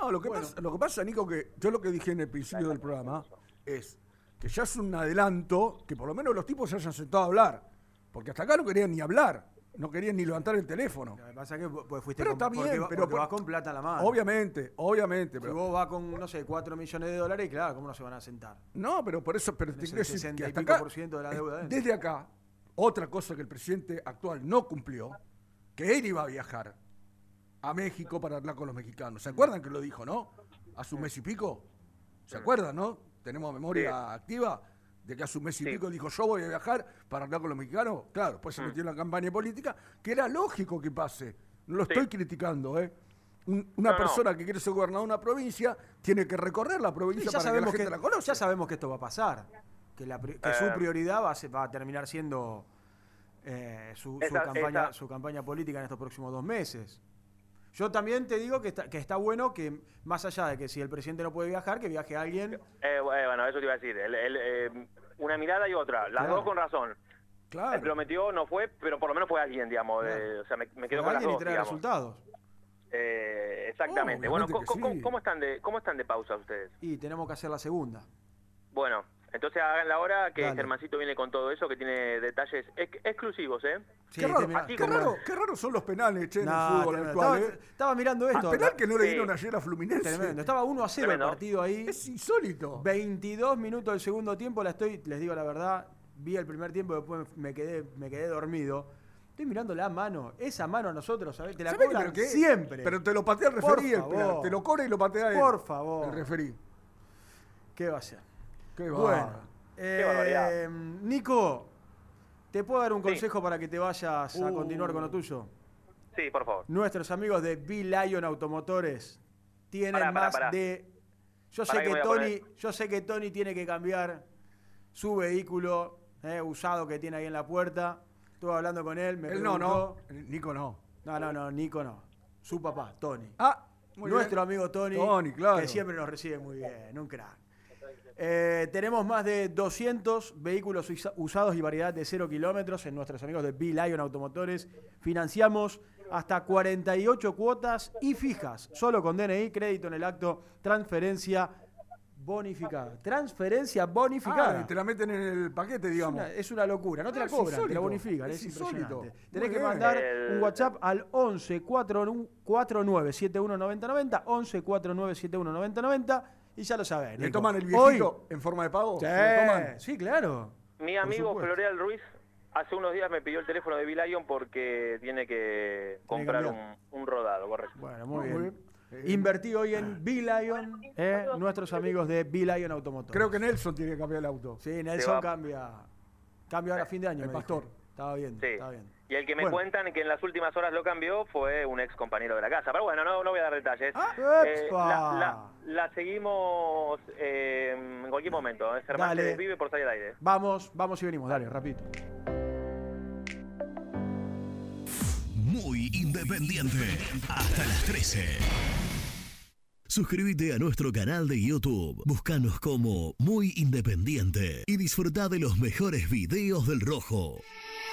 No, lo que, pasa, lo que pasa, Nico, que yo lo que dije en el principio del programa es que ya es un adelanto que por lo menos los tipos se hayan sentado a hablar. Porque hasta acá no querían ni hablar, no querían ni levantar el teléfono. Lo que pasa es que vos fuiste Pero con, está bien, va- pero porque vas con plata en la mano. Obviamente, obviamente. Si Pero, vos vas con, no sé, 4 millones de dólares, claro, ¿cómo no se van a sentar? no, pero por eso, pero te quiero el decir 60 que hasta pico acá, por ciento de la deuda desde acá, otra cosa que el presidente actual no cumplió, que él iba a viajar a México para hablar con los mexicanos. ¿Se acuerdan que lo dijo, no? Hace un mes y pico. ¿Se acuerdan, no? Tenemos memoria activa de que hace un mes y pico dijo yo voy a viajar para hablar con los mexicanos. Claro, después se metió en la campaña política, que era lógico que pase. No lo estoy criticando, ¿eh? Un- una No, no. persona que quiere ser gobernador de una provincia tiene que recorrer la Sí, provincia ya, para que la sabemos gente que, la conozca. ya sabemos que esto va a pasar. Que, la que Eh. su prioridad va a, ser- va a terminar siendo eh, su, su Esa- campaña, esa- su campaña política en estos próximos dos meses. Yo también te digo que está, que está bueno que, más allá de que si el presidente no puede viajar, que viaje alguien. Eh, bueno, eso te iba a decir. El- el, eh, una mirada y otra, las Claro. dos con razón. Claro. El lo metió no fue, pero por lo menos fue alguien, digamos. eh, o sea, me, me quedo con las alguien y dos, trae resultados. Eh, exactamente. Oh, bueno, sí. ¿cómo, están de, ¿cómo están de pausa ustedes? Y tenemos que hacer la segunda. Bueno, entonces hagan la hora que Dale. Germancito viene con todo eso, que tiene detalles ex- exclusivos, ¿eh? Qué raro, Así qué como- raro, qué raro son los penales, che, en el fútbol tremendo. actual, estaba, ¿eh? estaba mirando esto. Al penal que no le Sí. dieron ayer a Fluminense. Tremendo. Estaba 1 a 0 Tremendo. el partido ahí. Es insólito. 22 minutos del segundo tiempo, la estoy, les digo la verdad, vi el primer tiempo, después me quedé, me quedé dormido. Estoy mirando la mano, esa mano a nosotros, ¿sabés? Te la ¿Sabés cobran pero siempre. Pero te lo patea el referí el penal. Te lo cobra y lo patea él. Por favor. El referí. ¿Qué va a ser? Qué Bueno, eh. Nico, ¿te puedo dar un Sí. consejo para que te vayas a Uh. continuar con lo tuyo? Sí, por favor. Nuestros amigos de B-Lion Automotores tienen Pará, más pará. de Yo sé que Tony, yo sé que Tony tiene que cambiar su vehículo eh, usado que tiene ahí en la puerta. Estuve hablando con él, me Él no, no. preguntó- Nico no. No, no, no, Nico no. Su papá, Tony. Ah, muy Nuestro bien. amigo Tony, Tony, claro. que siempre nos recibe muy bien, un crack. Eh, tenemos más de 200 vehículos usa- usados y variedad de 0 kilómetros en nuestros amigos de B-Lion Automotores. Financiamos hasta 48 cuotas y fijas, solo con DNI, crédito en el acto, transferencia bonificada. Transferencia bonificada. Ah, te la meten en el paquete, Es digamos. una, es una locura, no te Ah, la es cobran, te la insólito, bonifican, es es, insólito. Tenés que mandar El- un WhatsApp al 11 49 71 90 90, 11 49 71 90 90 y ya lo sabés. ¿Le toman el Hoy- viejito en forma de pago? Sí, claro. Mi amigo. Floreal Ruiz hace unos días me pidió el teléfono de Bill porque tiene que comprar un, un rodado, correcto. Bueno, muy Muy bien. Invertí hoy en B-Lion, eh, nuestros amigos de B-Lion Automotores. Creo que Nelson tiene que cambiar el auto. Sí, Nelson cambia. Cambia ahora a fin de año. El pastor. Estaba bien, Sí. estaba bien. Y el que me Bueno. cuentan que en las últimas horas lo cambió fue un ex compañero de la casa. Pero bueno, no, no voy a dar detalles. Ah, Eh, la, la- la seguimos eh, en cualquier momento. ¿eh? Germán Dale. se desvive por salir al aire. Vamos, vamos y venimos, dale, rapidito. Muy independiente. Hasta las 13. Suscríbete a nuestro canal de YouTube. Búscanos como Muy Independiente y disfruta de los mejores videos del Rojo.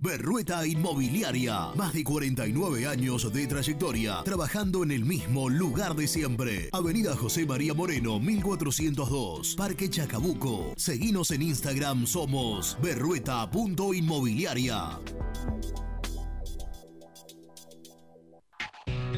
Berrueta Inmobiliaria. Más de 49 años de trayectoria, trabajando en el mismo lugar de siempre. Avenida José María Moreno, 1402, Parque Chacabuco. Seguinos en Instagram, somos berrueta.inmobiliaria.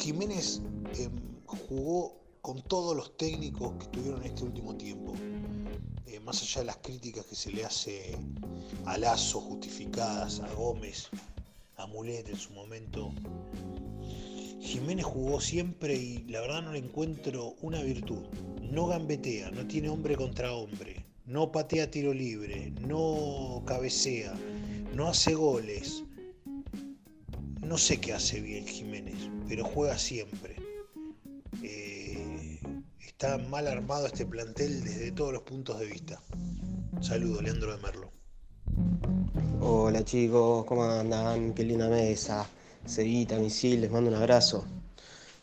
Jiménez eh, jugó con todos los técnicos que tuvieron en este último tiempo. Eh, más allá de las críticas que se le hace a Lazo, justificadas, a Gómez, a Mulet en su momento, Jiménez jugó siempre y la verdad no le encuentro una virtud. No gambetea, no tiene hombre contra hombre, no patea tiro libre, no cabecea, no hace goles. No sé qué hace bien Jiménez, pero juega siempre. Eh, está mal armado este plantel desde todos los puntos de vista. Saludos, Leandro de Merlo. Hola chicos, ¿cómo andan? Qué linda mesa. Seguita, misil, les mando un abrazo.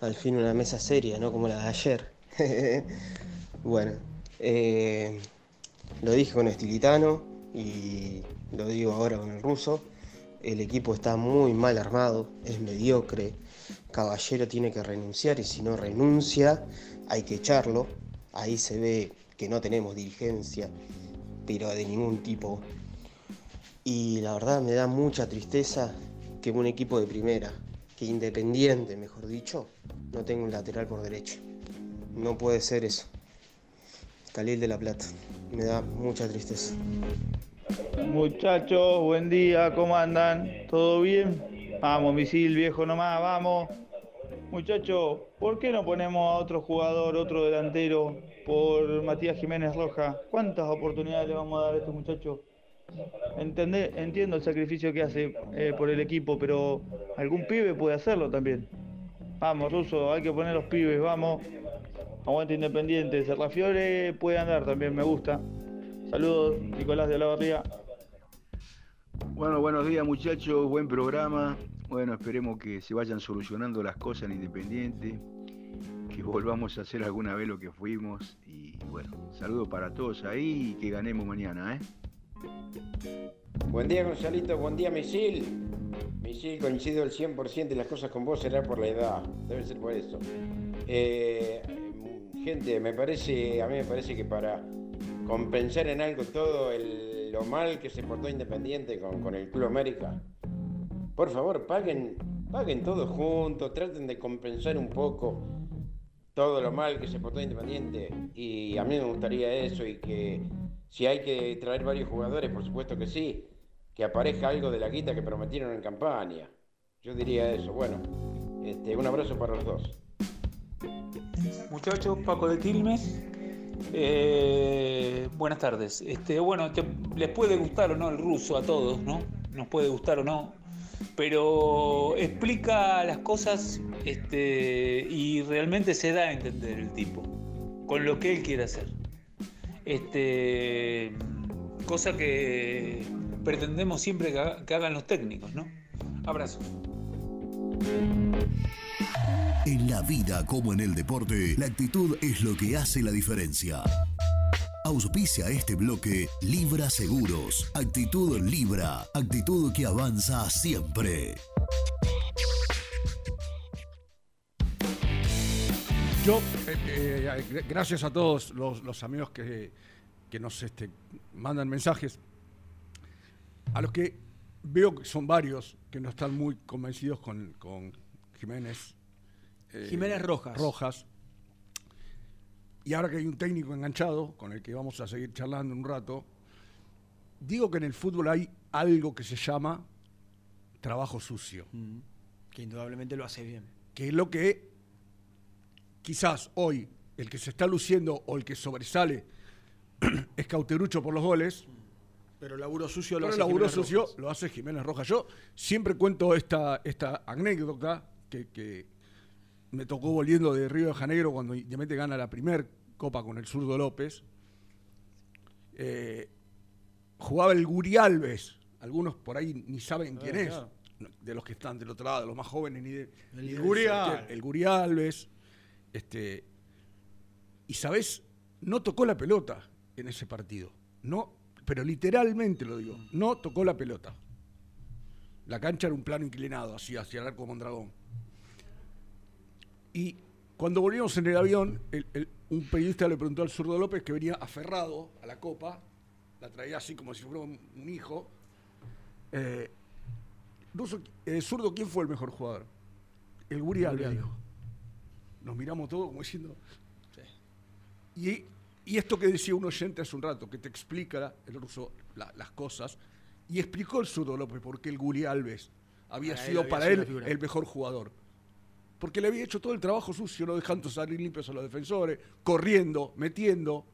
Al fin una mesa seria, no como la de ayer. bueno, eh, lo dije con Estilitano y lo digo ahora con el ruso. El equipo está muy mal armado, es mediocre. Caballero tiene que renunciar y si no renuncia hay que echarlo. Ahí se ve que no tenemos dirigencia, pero de ningún tipo. Y la verdad me da mucha tristeza que un equipo de primera, que Independiente, mejor dicho, no tenga un lateral por derecha. No puede ser eso. Calil de la Plata. Me da mucha tristeza. Muchachos, buen día, ¿cómo andan? ¿Todo bien? Vamos, misil viejo nomás, vamos. Muchachos, ¿por qué no ponemos a otro jugador, otro delantero por Matías Jiménez Roja? ¿Cuántas oportunidades le vamos a dar a este muchacho? Entendé, entiendo el sacrificio que hace eh, por el equipo, pero algún pibe puede hacerlo también. Vamos, Ruso, hay que poner los pibes, vamos. Aguante Independiente. Serrafiore puede andar también, me gusta. Saludos, Nicolás de la Barría. Bueno, buenos días muchachos, buen programa. Bueno, esperemos que se vayan solucionando las cosas en Independiente, que volvamos a hacer alguna vez lo que fuimos. Y bueno, saludos para todos ahí y que ganemos mañana, ¿eh? Buen día Gonzalito, buen día Misil. Misil, coincido al 100% de las cosas con vos, será por la edad, debe ser por eso. Eh, gente, me parece, a mí me parece que para compensar en algo todo el- lo mal que se portó Independiente con, con el Club América, por favor, paguen, paguen todos juntos, traten de compensar un poco todo lo mal que se portó Independiente. Y a mí me gustaría eso y que si hay que traer varios jugadores, por supuesto que sí, que aparezca algo de la guita que prometieron en campaña. Yo diría eso. Bueno, este, un abrazo para los dos. Muchachos, Paco de Quilmes. Eh, buenas tardes. Este, bueno, te- les puede gustar o no el ruso a todos, ¿no? Nos puede gustar o no. Pero explica las cosas este, y realmente se da a entender el tipo con lo que él quiere hacer. Este, cosa que pretendemos siempre que, haga- que hagan los técnicos, ¿no? Abrazo. En la vida como en el deporte, la actitud es lo que hace la diferencia. Auspicia este bloque Libra Seguros. Actitud Libra. Actitud que avanza siempre. Yo, eh, eh, gr- gracias a todos los, amigos que, que nos este, mandan mensajes, a los que veo que son varios que no están muy convencidos con, con Jiménez. eh, Jiménez Rojas. Rojas. Y ahora que hay un técnico enganchado, con el que vamos a seguir charlando un rato, digo que en el fútbol hay algo que se llama trabajo sucio. Mm. Que indudablemente lo hace bien. Que es lo que quizás hoy el que se está luciendo o el que sobresale es Cauterucho por los goles. Pero el laburo sucio lo Pero hace el laburo Jiménez sucio Rojas. lo hace Jiménez Rojas. Yo siempre cuento esta, esta anécdota que, que me tocó volviendo de Río de Janeiro cuando Independiente gana la primer copa con el zurdo López. Eh, jugaba el Guri Alves. Algunos por ahí ni saben Ah, quién es. claro. De los que están del otro lado, de los más jóvenes, ni de. El de Guri. El Guri Alves. Este, y sabes, no tocó la pelota en ese partido. No, pero literalmente lo digo, no tocó la pelota. La cancha era un plano inclinado, así hacia el arco de Mondragón. Y cuando volvimos en el avión, el- el- un periodista le preguntó al zurdo López que venía aferrado a la copa, la traía así como si fuera un, hijo. Eh, eh, zurdo, ¿quién fue el mejor jugador? El Guri dijo. Nos miramos todos como diciendo. Y, y esto que decía un oyente hace un rato, que te explica el ruso la- las cosas, y explicó el zurdo López por qué el Guri Alves había Para sido para él el mejor jugador. Porque le había hecho todo el trabajo sucio, no dejando salir limpios a los defensores, corriendo, metiendo.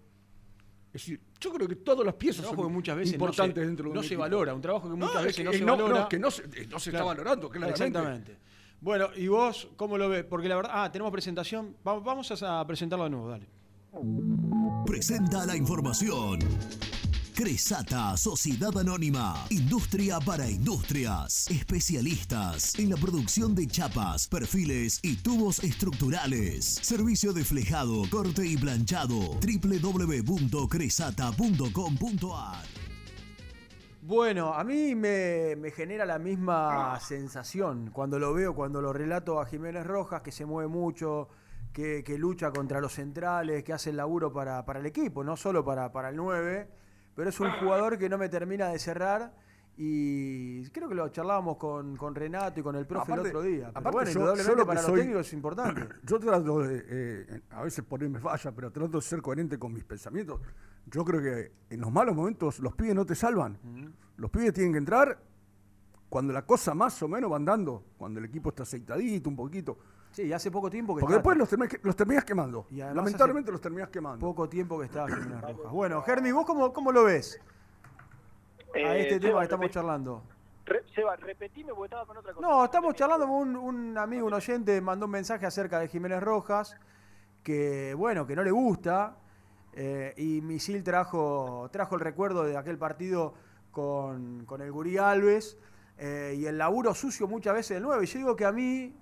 Es decir, yo creo que todas las piezas son muchas veces importantes no se, dentro de un no se valora, un trabajo que muchas es veces que no se no, valora. no, que no se, eh, no se está Claro. valorando, claramente. Exactamente. Bueno, ¿y vos cómo lo ves? Porque la verdad, ah, tenemos presentación. Va- Vamos a presentarlo de nuevo, dale. Presenta la información. Cresata, Sociedad Anónima, Industria para Industrias, especialistas en la producción de chapas, perfiles y tubos estructurales. Servicio de flejado, corte y planchado. www.cresata.com.ar Bueno, a mí me, me genera la misma sensación cuando lo veo, cuando lo relato a Jiménez Rojas, que se mueve mucho, que, que lucha contra los centrales, que hace el laburo para, para el equipo, no solo para, para el 9, pero es un jugador que no me termina de cerrar y creo que lo charlábamos con, con Renato y con el profe Aparte- el otro día. Pero aparte bueno, yo- indudablemente yo lo que para soy- los técnicos es importante. Yo trato de, eh, a veces por ahí me falla, pero trato de ser coherente con mis pensamientos. Yo creo que en los malos momentos los pibes no te salvan. Los pibes tienen que entrar cuando la cosa más o menos va andando, cuando el equipo está aceitadito un poquito. Sí, y hace poco tiempo que Porque está- después los terminas, los terminás quemando. Y Lamentablemente los terminás quemando. Poco tiempo que está Jiménez Rojas. Bueno, Germi, ¿vos cómo, cómo lo ves? A Eh, este tema que estamos charlando. Re- Seba, repetime porque estaba con otra cosa. No, estamos charlando con un, un amigo, un oyente, mandó un mensaje acerca de Jiménez Rojas, que bueno, que no le gusta, eh, y Misil trajo, trajo el recuerdo de aquel partido con, con el Gurí Alves, eh, y el laburo sucio muchas veces del 9. Yo digo que a mí,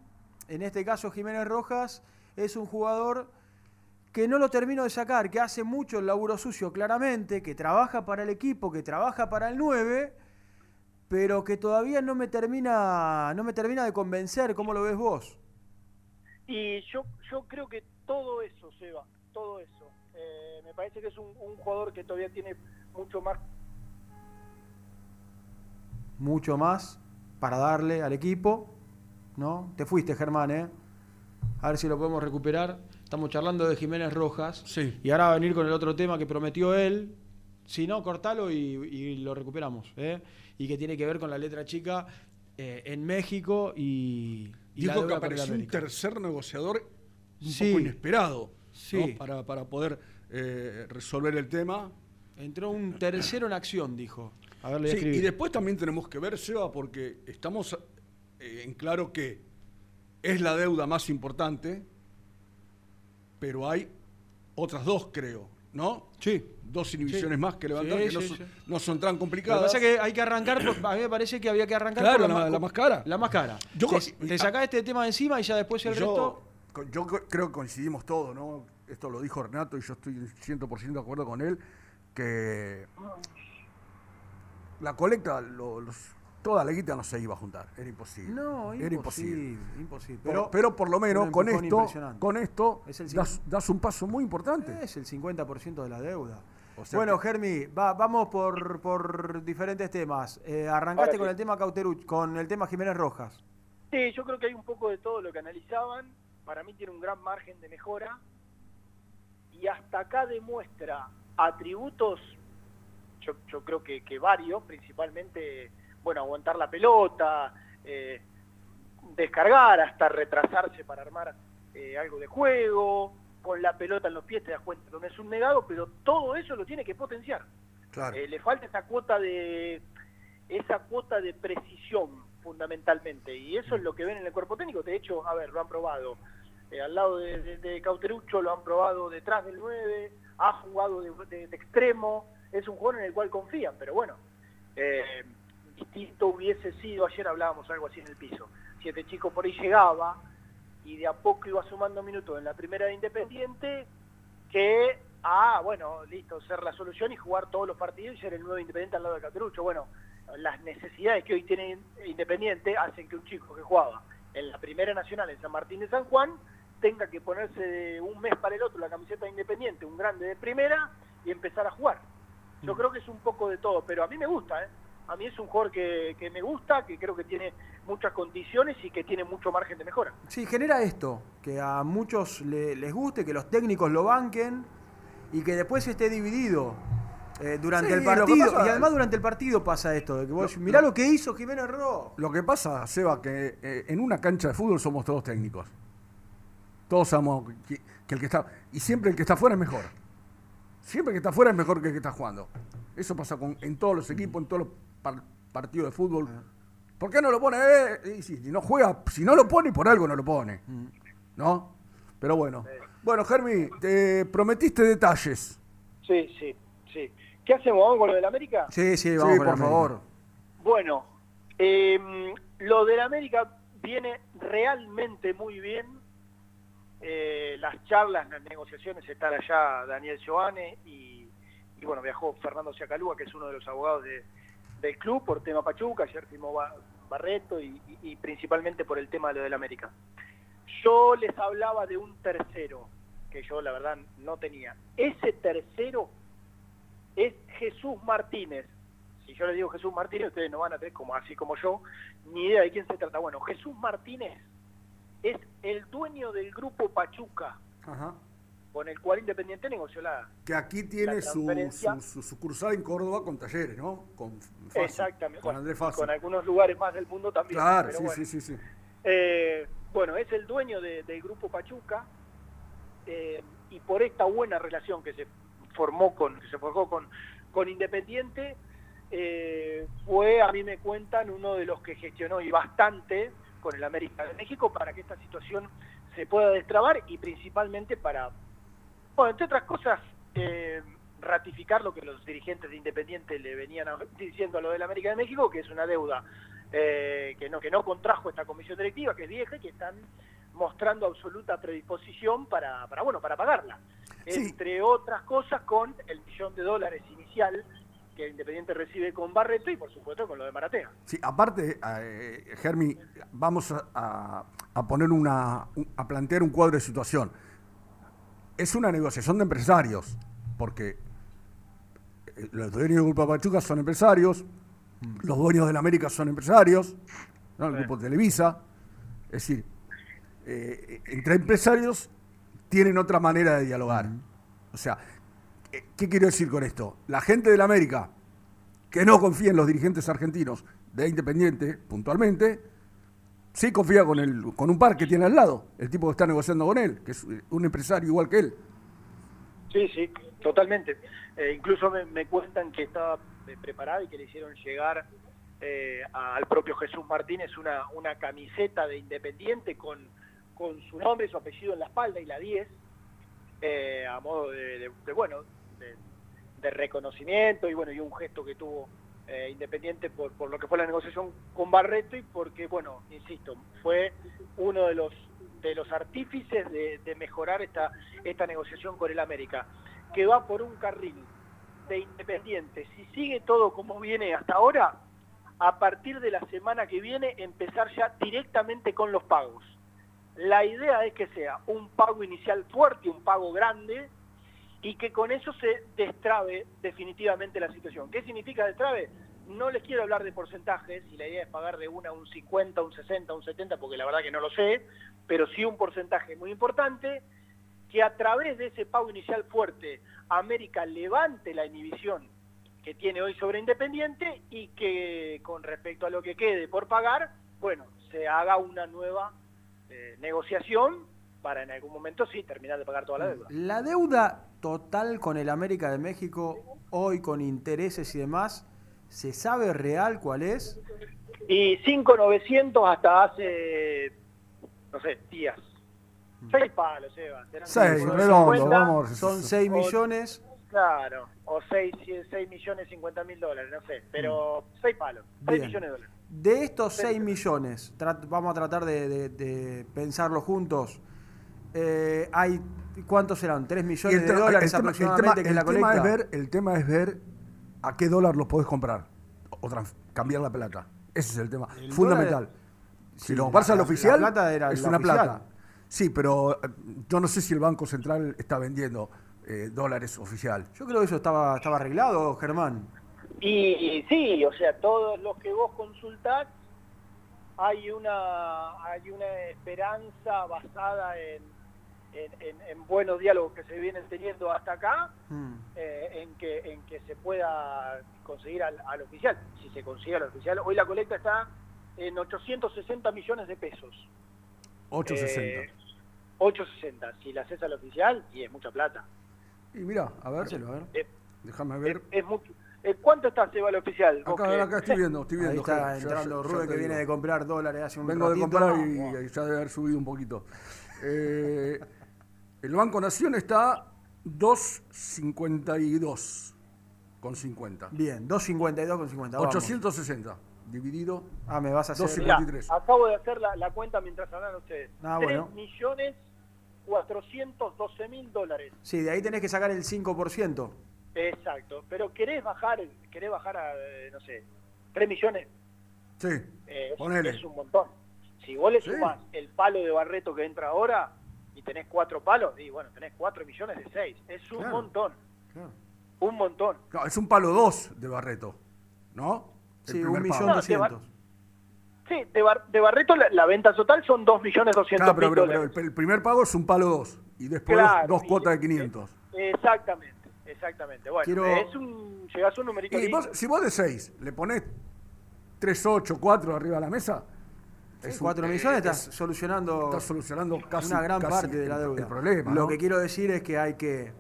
en este caso Jiménez Rojas, es un jugador que no lo termino de sacar, que hace mucho el laburo sucio claramente, que trabaja para el equipo, que trabaja para el 9, pero que todavía no me termina, no me termina de convencer. ¿Cómo lo ves vos? Y yo, yo creo que todo eso, Seba, todo eso. eh, me parece que es un, un jugador que todavía tiene mucho más Mucho más para darle al equipo, ¿no? Te fuiste, Germán, ¿eh? A ver si lo podemos recuperar. Estamos charlando de Jiménez Rojas. Sí. Y ahora va a venir con el otro tema que prometió él. Si no, cortalo y, y lo recuperamos. ¿eh? Y que tiene que ver con la letra chica eh, en México y, y la Dijo que apareció un tercer negociador un Sí. poco inesperado Sí. ¿no? para, para poder eh, resolver el tema. Entró un tercero en acción, dijo. A ver, le Sí, y después también tenemos que ver, Seba, porque estamos en claro que es la deuda más importante, pero hay otras dos, creo, ¿no? Sí. Dos inhibiciones Sí. más que levantar, Sí, que no, sí, son, sí. no son tan Lo que complicadas. pasa es que hay que arrancar, por- a mí me parece que había que arrancar Claro, por la- ma- la más cara. La más cara. Yo te, te sacás este tema de encima y ya después el yo, resto... yo creo que coincidimos todos, ¿no? Esto lo dijo Renato y yo estoy 100% de acuerdo con él, que la colecta, lo- los- toda la guita no se iba a juntar, era imposible. No, era imposible. imposible. Pero, pero por lo menos con esto, impresionante. con esto Es el das, das un paso muy importante. Es el 50% de la deuda. O sea Bueno, que- Germi, va- vamos por, por diferentes temas. Eh, arrancaste Ahora con sí. el tema Cauteruch, con el tema Jiménez Rojas. Sí, yo creo que hay un poco de todo lo que analizaban. Para mí tiene un gran margen de mejora. Y hasta acá demuestra atributos, yo, yo creo que, que varios, principalmente, bueno, aguantar la pelota, eh, descargar, hasta retrasarse para armar eh, algo de juego, con la pelota en los pies te das cuenta que no es un negado, pero todo eso lo tiene que potenciar. Claro. Eh, le falta esa cuota de esa cuota de precisión fundamentalmente y eso es lo que ven en el cuerpo técnico de hecho a ver lo han probado eh, al lado de, de- de Cauterucho lo han probado detrás del 9 ha jugado de, de- de extremo es un jugador en el cual confían pero bueno eh, distinto hubiese sido ayer hablábamos algo así en el piso si este chico por ahí llegaba y de a poco iba sumando minutos en la primera de Independiente que ah bueno listo ser la solución y jugar todos los partidos y ser el nuevo Independiente al lado de Cauterucho bueno las necesidades que hoy tiene Independiente hacen que un chico que jugaba en la primera nacional en San Martín de San Juan tenga que ponerse de un mes para el otro la camiseta de Independiente, un grande de primera y empezar a jugar. Yo creo que es un poco de todo, pero a mí me gusta, ¿eh? A mí es un jugador que, que me gusta, que creo que tiene muchas condiciones y que tiene mucho margen de mejora. Sí, genera esto, que a muchos le- les guste, que los técnicos lo banquen y que después esté dividido eh, durante Sí, el partido. pasa- y además durante el partido pasa esto, de que vos, Lo- mirá lo- lo que hizo Jiménez Rojas. Lo que pasa, Seba, que eh, en una cancha de fútbol somos todos técnicos. Todos sabemos que, que el que está. Y siempre el que está fuera es mejor. Siempre el que está fuera es mejor que el que está jugando. Eso pasa con, en todos los equipos, en todos los par- partidos de fútbol. ¿Por qué no lo pone? Eh, y si, si no juega, si no lo pone, por algo no lo pone. ¿No? Pero bueno. Bueno, Germi, te prometiste detalles. Sí, sí, sí. ¿Qué hacemos? ¿Vamos con lo del América? Sí, sí, Sí, vamos por favor. Bueno, eh, lo del América viene realmente muy bien. Eh, las charlas, las negociaciones, están allá Daniel Joane y, y, bueno, viajó Fernando Ciacalúa, que es uno de los abogados de- del club por tema Pachuca, ayer firmó Ba- Barreto y principalmente por el tema de lo del América. Yo les hablaba de un tercero, que yo la verdad no tenía. Ese tercero es Jesús Martínez. Si yo le digo Jesús Martínez, ustedes no van a tener, como así como yo, ni idea de quién se trata. Bueno, Jesús Martínez es el dueño del grupo Pachuca, Ajá. Con el cual Independiente negoció la... Que aquí tiene La su, su- su sucursal en Córdoba con talleres, ¿no? Con Fassi, Exactamente. Con Andrés Fassi. con algunos lugares más del mundo también. Claro, sí, bueno. sí, sí, sí. Eh, bueno, es el dueño de- del grupo Pachuca eh, y por esta buena relación que se formó con que se forjó con, con Independiente eh, fue a mí me cuentan uno de los que gestionó y bastante con el América de México para que esta situación se pueda destrabar y principalmente para bueno entre otras cosas eh, ratificar lo que los dirigentes de Independiente le venían a- diciendo a lo del América de México que es una deuda eh, que no que no contrajo esta comisión directiva que es vieja y que están mostrando absoluta predisposición para, para bueno para pagarla. Entre otras cosas con el millón de dólares inicial que Independiente recibe con Barreto y por supuesto con lo de Maratea. Sí, aparte, eh, Germi, vamos a, a- poner una, un- a plantear un cuadro de situación. Es una negociación de empresarios, porque eh, los dueños del Grupo Pachuca son empresarios, los dueños de la América son empresarios, ¿no? el Grupo Televisa. Es decir, eh, entre empresarios tienen otra manera de dialogar. O sea, eh, ¿qué quiero decir con esto? La gente de la América que no confía en los dirigentes argentinos de Independiente, puntualmente, sí confía con, el, con un par que tiene al lado, el tipo que está negociando con él, que es un empresario igual que él. Sí, sí, totalmente. Eh, incluso me, cuentan que estaba eh, preparada y que le hicieron llegar eh, al propio Jesús Martínez una, una camiseta de Independiente con, con su nombre, su apellido en la espalda y la 10, eh, a modo de, bueno, de reconocimiento y bueno, y un gesto que tuvo eh, Independiente por, por lo que fue la negociación con Barreto y porque, bueno, insisto, fue uno de los de los artífices de, mejorar esta, esta negociación con el América, que va por un carril de Independiente. Si sigue todo como viene hasta ahora, a partir de la semana que viene empezar ya directamente con los pagos. La idea es que sea un pago inicial fuerte, un pago grande, y que con eso se destrabe definitivamente la situación. ¿Qué significa destrabe? No les quiero hablar de porcentajes, y la idea es pagar de una un 50, un 60, un 70, porque la verdad que no lo sé, pero sí un porcentaje muy importante, que a través de ese pago inicial fuerte, América levante la inhibición que tiene hoy sobre Independiente y que con respecto a lo que quede por pagar, bueno, se haga una nueva eh, negociación para en algún momento sí terminar de pagar toda la deuda. La deuda total con el América de México, hoy con intereses y demás, ¿se sabe real cuál es? Y 5.900 hasta hace, no sé, días. Seis palos, Eva. serán Seis, 5.950, redondo, vamos. Son 6 o- millones. Claro, o 6, 6 millones 50 mil dólares, no sé, pero 6 palos, 6 Bien. millones de dólares. De estos 6 millones, vamos a tratar de, de- de pensarlo juntos. Eh, hay ¿Cuántos serán? 3 Y millones el de tema- dólares el tema- el aproximadamente tema- que la el tema colecta. es ver, el tema es ver a qué dólar los podés comprar o cambiar la plata. Ese es el tema El fundamental. dólar- si sí, lo la- pasa al oficial, la plata era es la una oficial. plata. Sí, pero eh, yo no sé si el Banco Central está vendiendo eh, dólares oficial. Yo creo que eso estaba, estaba arreglado, Germán. Y, y sí, o sea, todos los que vos consultás, hay una, hay una esperanza basada en, en, en- en buenos diálogos que se vienen teniendo hasta acá, eh, en, que, en que se pueda conseguir al, al oficial. Si se consigue al oficial, hoy la colecta está en 860 millones de pesos. 860. Eh, 860. Si la haces al oficial, y es mucha plata. y mira, a ver, a ver. Eh, déjame ver. Es mucho. Eh, ¿Cuánto está Seba al oficial? Acá, acá estoy viendo, estoy viendo. Ahí está Ger, entrando ya- Rubén que viene de comprar dólares hace un Vengo de ratito. comprar y, Wow. y ya debe haber subido un poquito. Eh, el Banco Nación está 2.52 con 50. Bien, 252 con 50. vamos. 860 dividido. Ah, me vas a hacer. 253. Mirá, acabo de hacer la, la cuenta mientras hablan ustedes. Ah, 3 bueno. millones 412 mil dólares. Sí, de ahí tenés que sacar el 5%. Exacto. Pero querés bajar, querés bajar a, eh, no sé, 3 millones. Sí, Eh, es, ponele. es un montón. Si vos le Sí. sumás el palo de Barreto que entra ahora y tenés cuatro palos, y bueno, tenés 4 millones de 6. Es un Claro. montón. Claro. Un montón. No, es un palo 2 de Barreto, ¿no? El Sí, primer un millón No, de doscientos. Sí, de, Bar- de Barreto la, la venta total son 2 millones 200 Claro, pero, el, el primer pago es un palo 2 y después Claro, dos y- cuotas de 500. Exactamente, exactamente. Bueno, Quiero- es un, llegás a un numerito Y vos, si vos de 6 le ponés 3, 8, 4 arriba de la mesa, es un- 4 eh, millones es- estás solucionando está solucionando casi una gran casi parte de la deuda. El problema, Lo ¿no? que quiero decir es que hay que,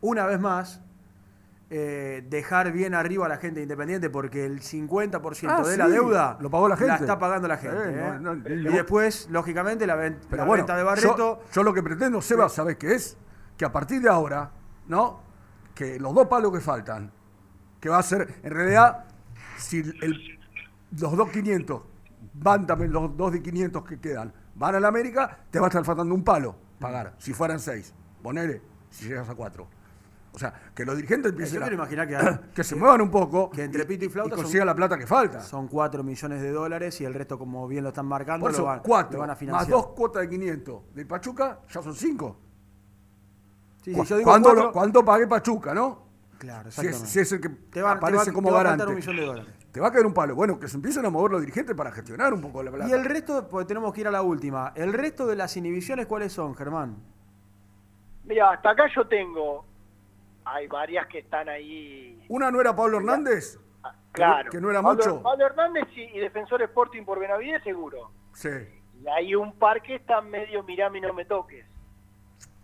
una vez más, eh, dejar bien arriba a la gente independiente porque el 50% Ah, de sí, la deuda lo pagó la gente. está pagando la gente. Eh, ¿eh? no, no, y después, lógicamente, la, ven- Pero la bueno, venta de Barreto. yo, yo lo que pretendo, Seba, ¿sabes qué es? Que a partir de ahora, ¿no? Que los dos palos que faltan, que va a ser, en realidad, si el, los dos 500 van también, los dos de 500 que quedan, van a la América, te va a estar faltando un palo pagar, si fueran seis. Ponele, si llegas a cuatro. O sea, que los dirigentes empiecen Yo a- imaginar que, hay- que se muevan un poco que entre pito y flauta y son- consigan la plata que falta. son 4 millones de dólares y el resto, como bien lo están marcando, Por eso, lo, van, cuatro lo van a más financiar. dos cuotas de 500 de Pachuca, ya son cinco. Sí, sí, ¿Cuánto, cuatro- pague Pachuca, no? Claro, Si es, exactamente. si es el que Te va- te aparece va- como te va a garante. faltar un millón de dólares. Te va a caer un palo. Bueno, que se empiecen a mover los dirigentes para gestionar un poco la plata. Y el resto, porque tenemos que ir a la última. ¿El resto de las inhibiciones cuáles son, Germán? Mira, hasta acá yo tengo, hay varias que están ahí. Una no era Pablo Hernández, Claro. que no era Pablo- mucho. Pablo Hernández y, y Defensor Sporting por Benavides, seguro. Sí, Y hay un par que está medio mirame y no me toques.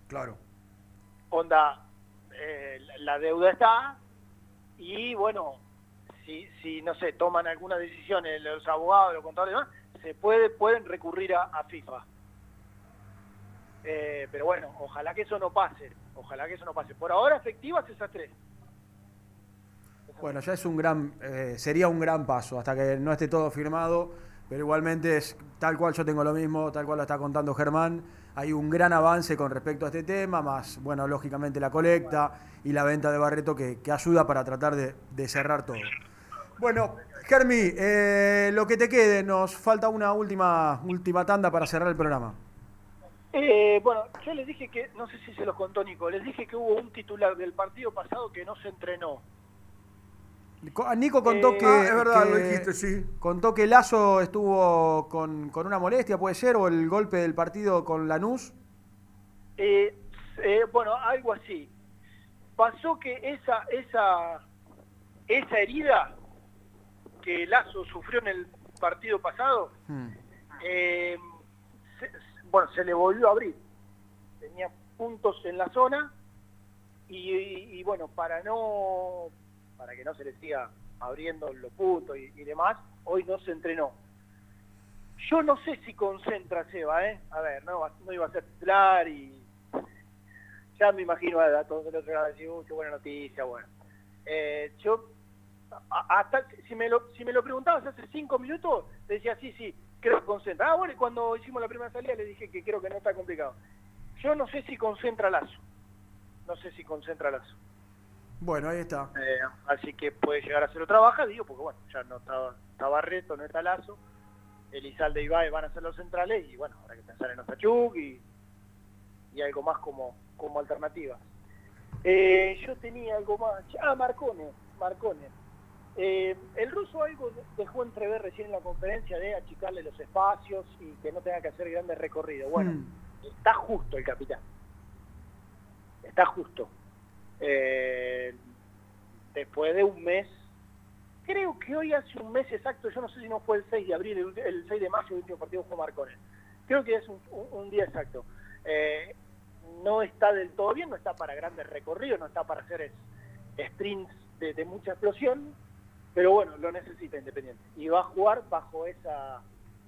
claro. Onda, eh, la deuda está y bueno, si, si no sé, toman alguna decisión los abogados, los contadores se puede, pueden recurrir a, FIFA. Eh, pero bueno, ojalá que eso no pase, ojalá que eso no pase. Por ahora efectivas esas tres. Bueno, ya es un gran, eh, sería un gran paso hasta que no esté todo firmado, pero igualmente es tal cual yo tengo lo mismo, tal cual lo está contando Germán. Hay un gran avance con respecto a este tema, más, bueno, lógicamente la colecta y la venta de Barreto que, ayuda para tratar de cerrar todo. Bueno, Germi, eh, lo que te quede, nos falta una última, última tanda para cerrar el programa. Eh, bueno, yo les dije que, no sé si se los contó Nico, les dije que hubo un titular del partido pasado que no se entrenó. Ah, Nico contó Eh, que. ah, es verdad, que- lo dijiste, sí. Contó que Lazo estuvo con, con una molestia, puede ser, o el golpe del partido con Lanús. Eh, eh, bueno, algo así. Pasó que esa, esa, esa herida que Lazo sufrió en el partido pasado, eh, se- bueno, se le volvió a abrir. Tenía puntos en la zona y, y- y, bueno, para no, para que no se le siga abriendo los puntos y, y demás, hoy no se entrenó. Yo no sé si concentra Seba, ¿eh? A ver, no, iba a ser titular y ya me imagino a, todos del otro lado decir, "Uy, qué buena noticia, bueno. Eh, yo, hasta, si me, lo, si me lo preguntabas hace cinco minutos, te decía, sí, sí, creo que concentra. Ah, bueno, y cuando hicimos la primera salida le dije que creo que no está complicado. Yo no sé si concentra Lazo. No sé si concentra Lazo. Bueno, ahí está. Eh, así que puede llegar a ser otra baja, digo, porque bueno, ya no estaba, está Barreto, no está Lazo. Elizalde y Ibai van a ser los centrales y bueno, habrá que pensar en Ostachuk y, y algo más como, como alternativa. Eh, yo tenía algo más. Ah, Marcone, Marcone. Eh, el ruso algo dejó entrever recién en la conferencia de achicarle los espacios y que no tenga que hacer grandes recorridos. Bueno, está justo el capitán. Está justo. Eh, después de un mes, creo que hoy hace un mes exacto, yo no sé si no fue el 6 de abril, el, ulti- el 6 de mayo, el último partido fue Marcone. Creo que es un, un- un día exacto. Eh, no está del todo bien, no está para grandes recorridos, no está para hacer es- sprints de, de mucha explosión, pero bueno, lo necesita Independiente. Y va a jugar bajo esa,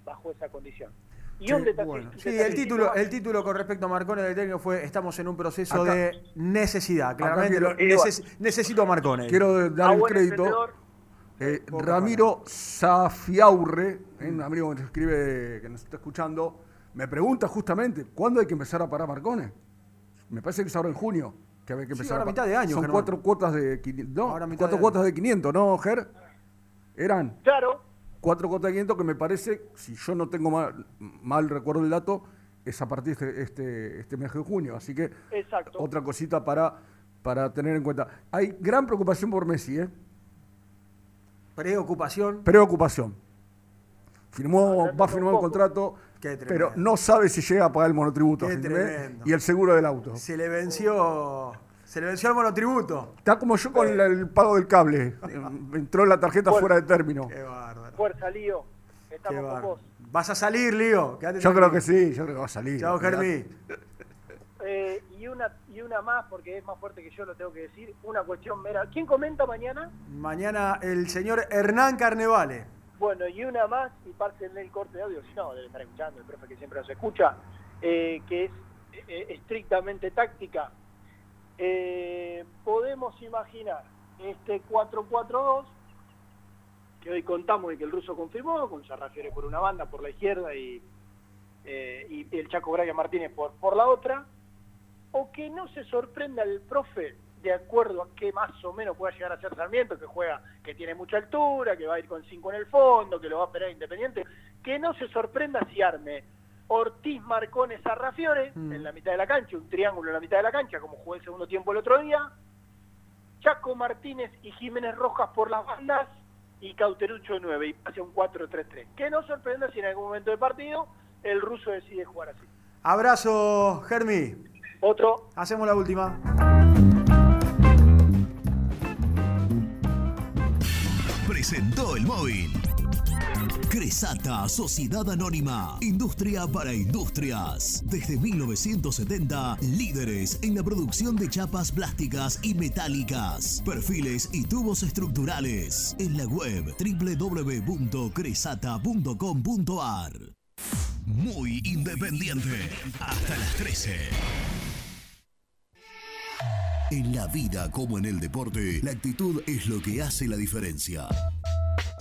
bajo esa condición. Y Sí, un detalle- bueno. Sí, el título, más. el título con respecto a Marcone del técnico fue estamos en un proceso Acá- de necesidad. Claramente quiero- neces- necesito a Marcone. Quiero dar Ah, el crédito. Eh, Ramiro Zafiaurre, eh, un amigo que nos escribe, que nos está escuchando, me pregunta justamente, ¿cuándo hay que empezar a parar Marcone? Me parece que es ahora en junio que hay que Sí, empezar ahora a mitad de año, Son Germán. cuatro cuotas de 500, no, Ahora mitad cuatro de cuotas de 500, ¿no, Ger? Eran Claro, cuatro cuotas de 500 que me parece, si yo no tengo mal, mal recuerdo el dato, es a partir de este, este, mes de junio. Así que exacto. otra cosita para, para tener en cuenta. Hay gran preocupación por Messi, ¿eh? Preocupación. Preocupación. Firmó, va a firmar un contrato, pero no sabe si llega a pagar el monotributo y el seguro del auto. Se le venció. Se le venció el monotributo. Está como yo con la- el pago del cable. Entró la tarjeta Bueno. fuera de término. Qué bárbaro. Fuerza, Lío. Estamos Qué con bárbaro. vos. Vas a salir, Lío. Quédate Yo creo tranquilo. que sí, yo creo que va a salir. Chao, Germí. Eh, y una y una más, porque es más fuerte que yo, lo tengo que decir. Una cuestión mera. ¿Quién comenta mañana? Mañana el señor Hernán Carnevale. Bueno, y una más, y pársenle el corte de audio, si no, debe estar escuchando, el profe que siempre nos escucha, eh, que es eh, estrictamente táctica. Eh, podemos imaginar este 4-4-2, que hoy contamos y que el ruso confirmó, con Sarrafiore por una banda, por la izquierda, y, eh, y el Chaco Braga Martínez por, por la otra, o que no se sorprenda el profe de acuerdo a qué más o menos pueda llegar a ser Sarmiento, que juega, que tiene mucha altura, que va a ir con 5 en el fondo, que lo va a esperar Independiente, que no se sorprenda si arme Ortiz Marcones Sarrafiore en la mitad de la cancha, un triángulo en la mitad de la cancha, como jugó el segundo tiempo el otro día, Chaco Martínez y Jiménez Rojas por las bandas y Cauterucho 9 y pase a un 4-3-3. Que no sorprenda si en algún momento del partido el ruso decide jugar así. Abrazo, Germi. Otro. Hacemos la última. Presentó el móvil. Cresata, Sociedad Anónima, Industria para Industrias. Desde 1970, líderes en la producción de chapas plásticas y metálicas, perfiles y tubos estructurales. En la web www.cresata.com.ar. Muy independiente. Hasta las 13. En la vida como en el deporte, la actitud es lo que hace la diferencia.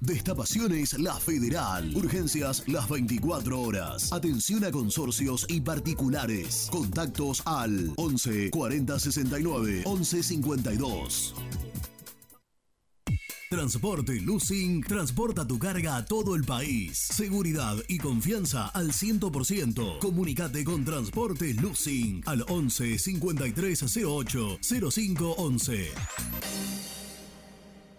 Destapaciones La Federal. Urgencias las 24 horas. Atención a consorcios y particulares. Contactos al 11 40 69 11 52. Transporte Lucing transporta tu carga a todo el país. Seguridad y confianza al 100%. Comunicate con Transporte Lucing al 11 5308 0511.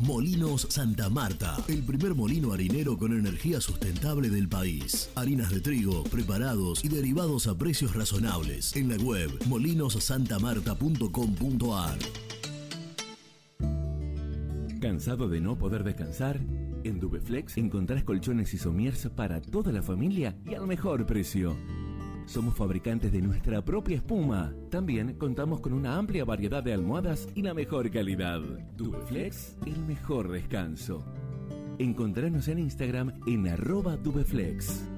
Molinos Santa Marta, el primer molino harinero con energía sustentable del país. Harinas de trigo, preparados y derivados a precios razonables. En la web molinosantamarta.com.ar. ¿Cansado de no poder descansar? En Dubeflex encontrás colchones y somiers para toda la familia y al mejor precio. Somos fabricantes de nuestra propia espuma. También contamos con una amplia variedad de almohadas y la mejor calidad. Dubeflex, el mejor descanso. Encontranos en Instagram en arroba Dubeflex.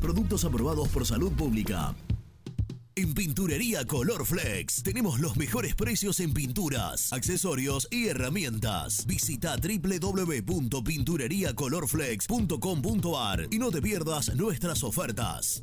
Productos aprobados por salud pública. En Pinturería Color Flex tenemos los mejores precios en pinturas, accesorios y herramientas. Visita www.pintureriacolorflex.com.ar y no te pierdas nuestras ofertas.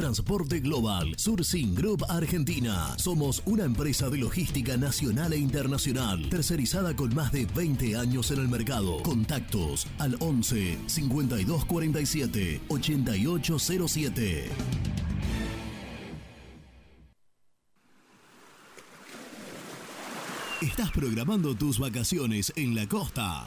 Transporte Global, Sourcing Group Argentina. Somos una empresa de logística nacional e internacional, tercerizada con más de 20 años en el mercado. Contactos al 11 5247 8807. ¿Estás programando tus vacaciones en la costa?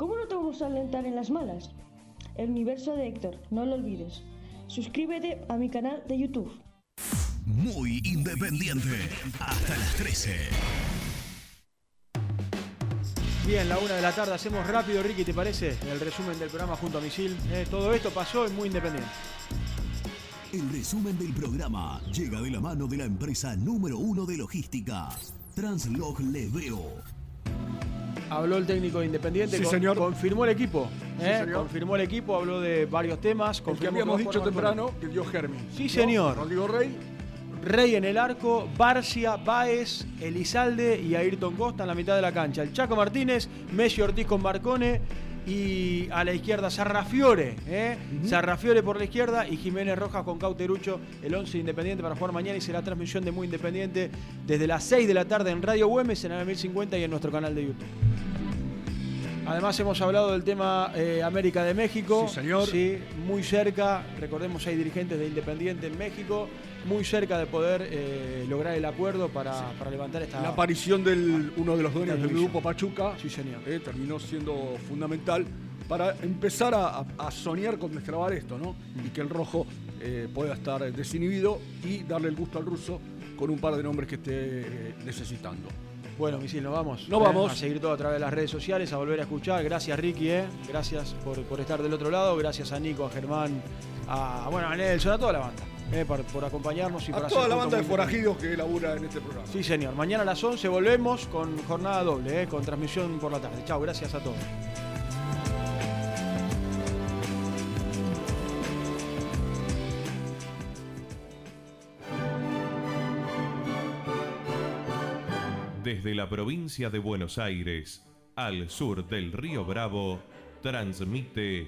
¿cómo no te vamos a alentar en las malas? El universo de Héctor, no lo olvides. Suscríbete a mi canal de YouTube. Muy independiente. Hasta las 13. Bien, la una de la tarde hacemos rápido, Ricky, ¿te parece? El resumen del programa junto a Misil. Eh, todo esto pasó en Muy Independiente. El resumen del programa llega de la mano de la empresa número uno de logística, Translog Leveo. Habló el técnico de Independiente, Sí, con- señor. confirmó el equipo. ¿eh? Confirmó el equipo, habló de varios temas. Que habíamos dicho temprano que dio Germi. Sí, señor. Rodrigo Rey. Rey en el arco, Barcia, Baez, Elizalde y Ayrton Costa en la mitad de la cancha. El Chaco Martínez, Messi Ortiz con Marcone y a la izquierda Sarrafiore. ¿eh? Sarrafiore por la izquierda y Jiménez Rojas con Cauterucho, el 11 Independiente para jugar mañana y será transmisión de Muy Independiente desde las 6 de la tarde en Radio Güemes, en el 1050 y en nuestro canal de YouTube. Además hemos hablado del tema eh, América de México. Sí, señor. Sí, muy cerca. Recordemos hay dirigentes de Independiente en México. Muy cerca de poder eh, lograr el acuerdo para, para levantar esta. La aparición de uno de los dueños del grupo Pachuca Sí, señor. eh, terminó siendo fundamental para empezar a, soñar con destrabar esto, ¿no? Y que el rojo eh, pueda estar desinhibido y darle el gusto al ruso con un par de nombres que esté necesitando. Bueno, Misil, nos vamos. Nos vamos. A seguir todo a través de las redes sociales, a volver a escuchar. Gracias, Ricky, eh. Gracias por, por estar del otro lado. Gracias a Nico, a Germán, a, bueno, a Nelson, a toda la banda. Eh, por, por acompañarnos y por A hacer toda la banda de forajidos que labura en este programa. Sí, señor. Mañana a las 11 volvemos con jornada doble, eh, con transmisión por la tarde. Chao, gracias a todos. Desde la provincia de Buenos Aires al sur del río Bravo, transmite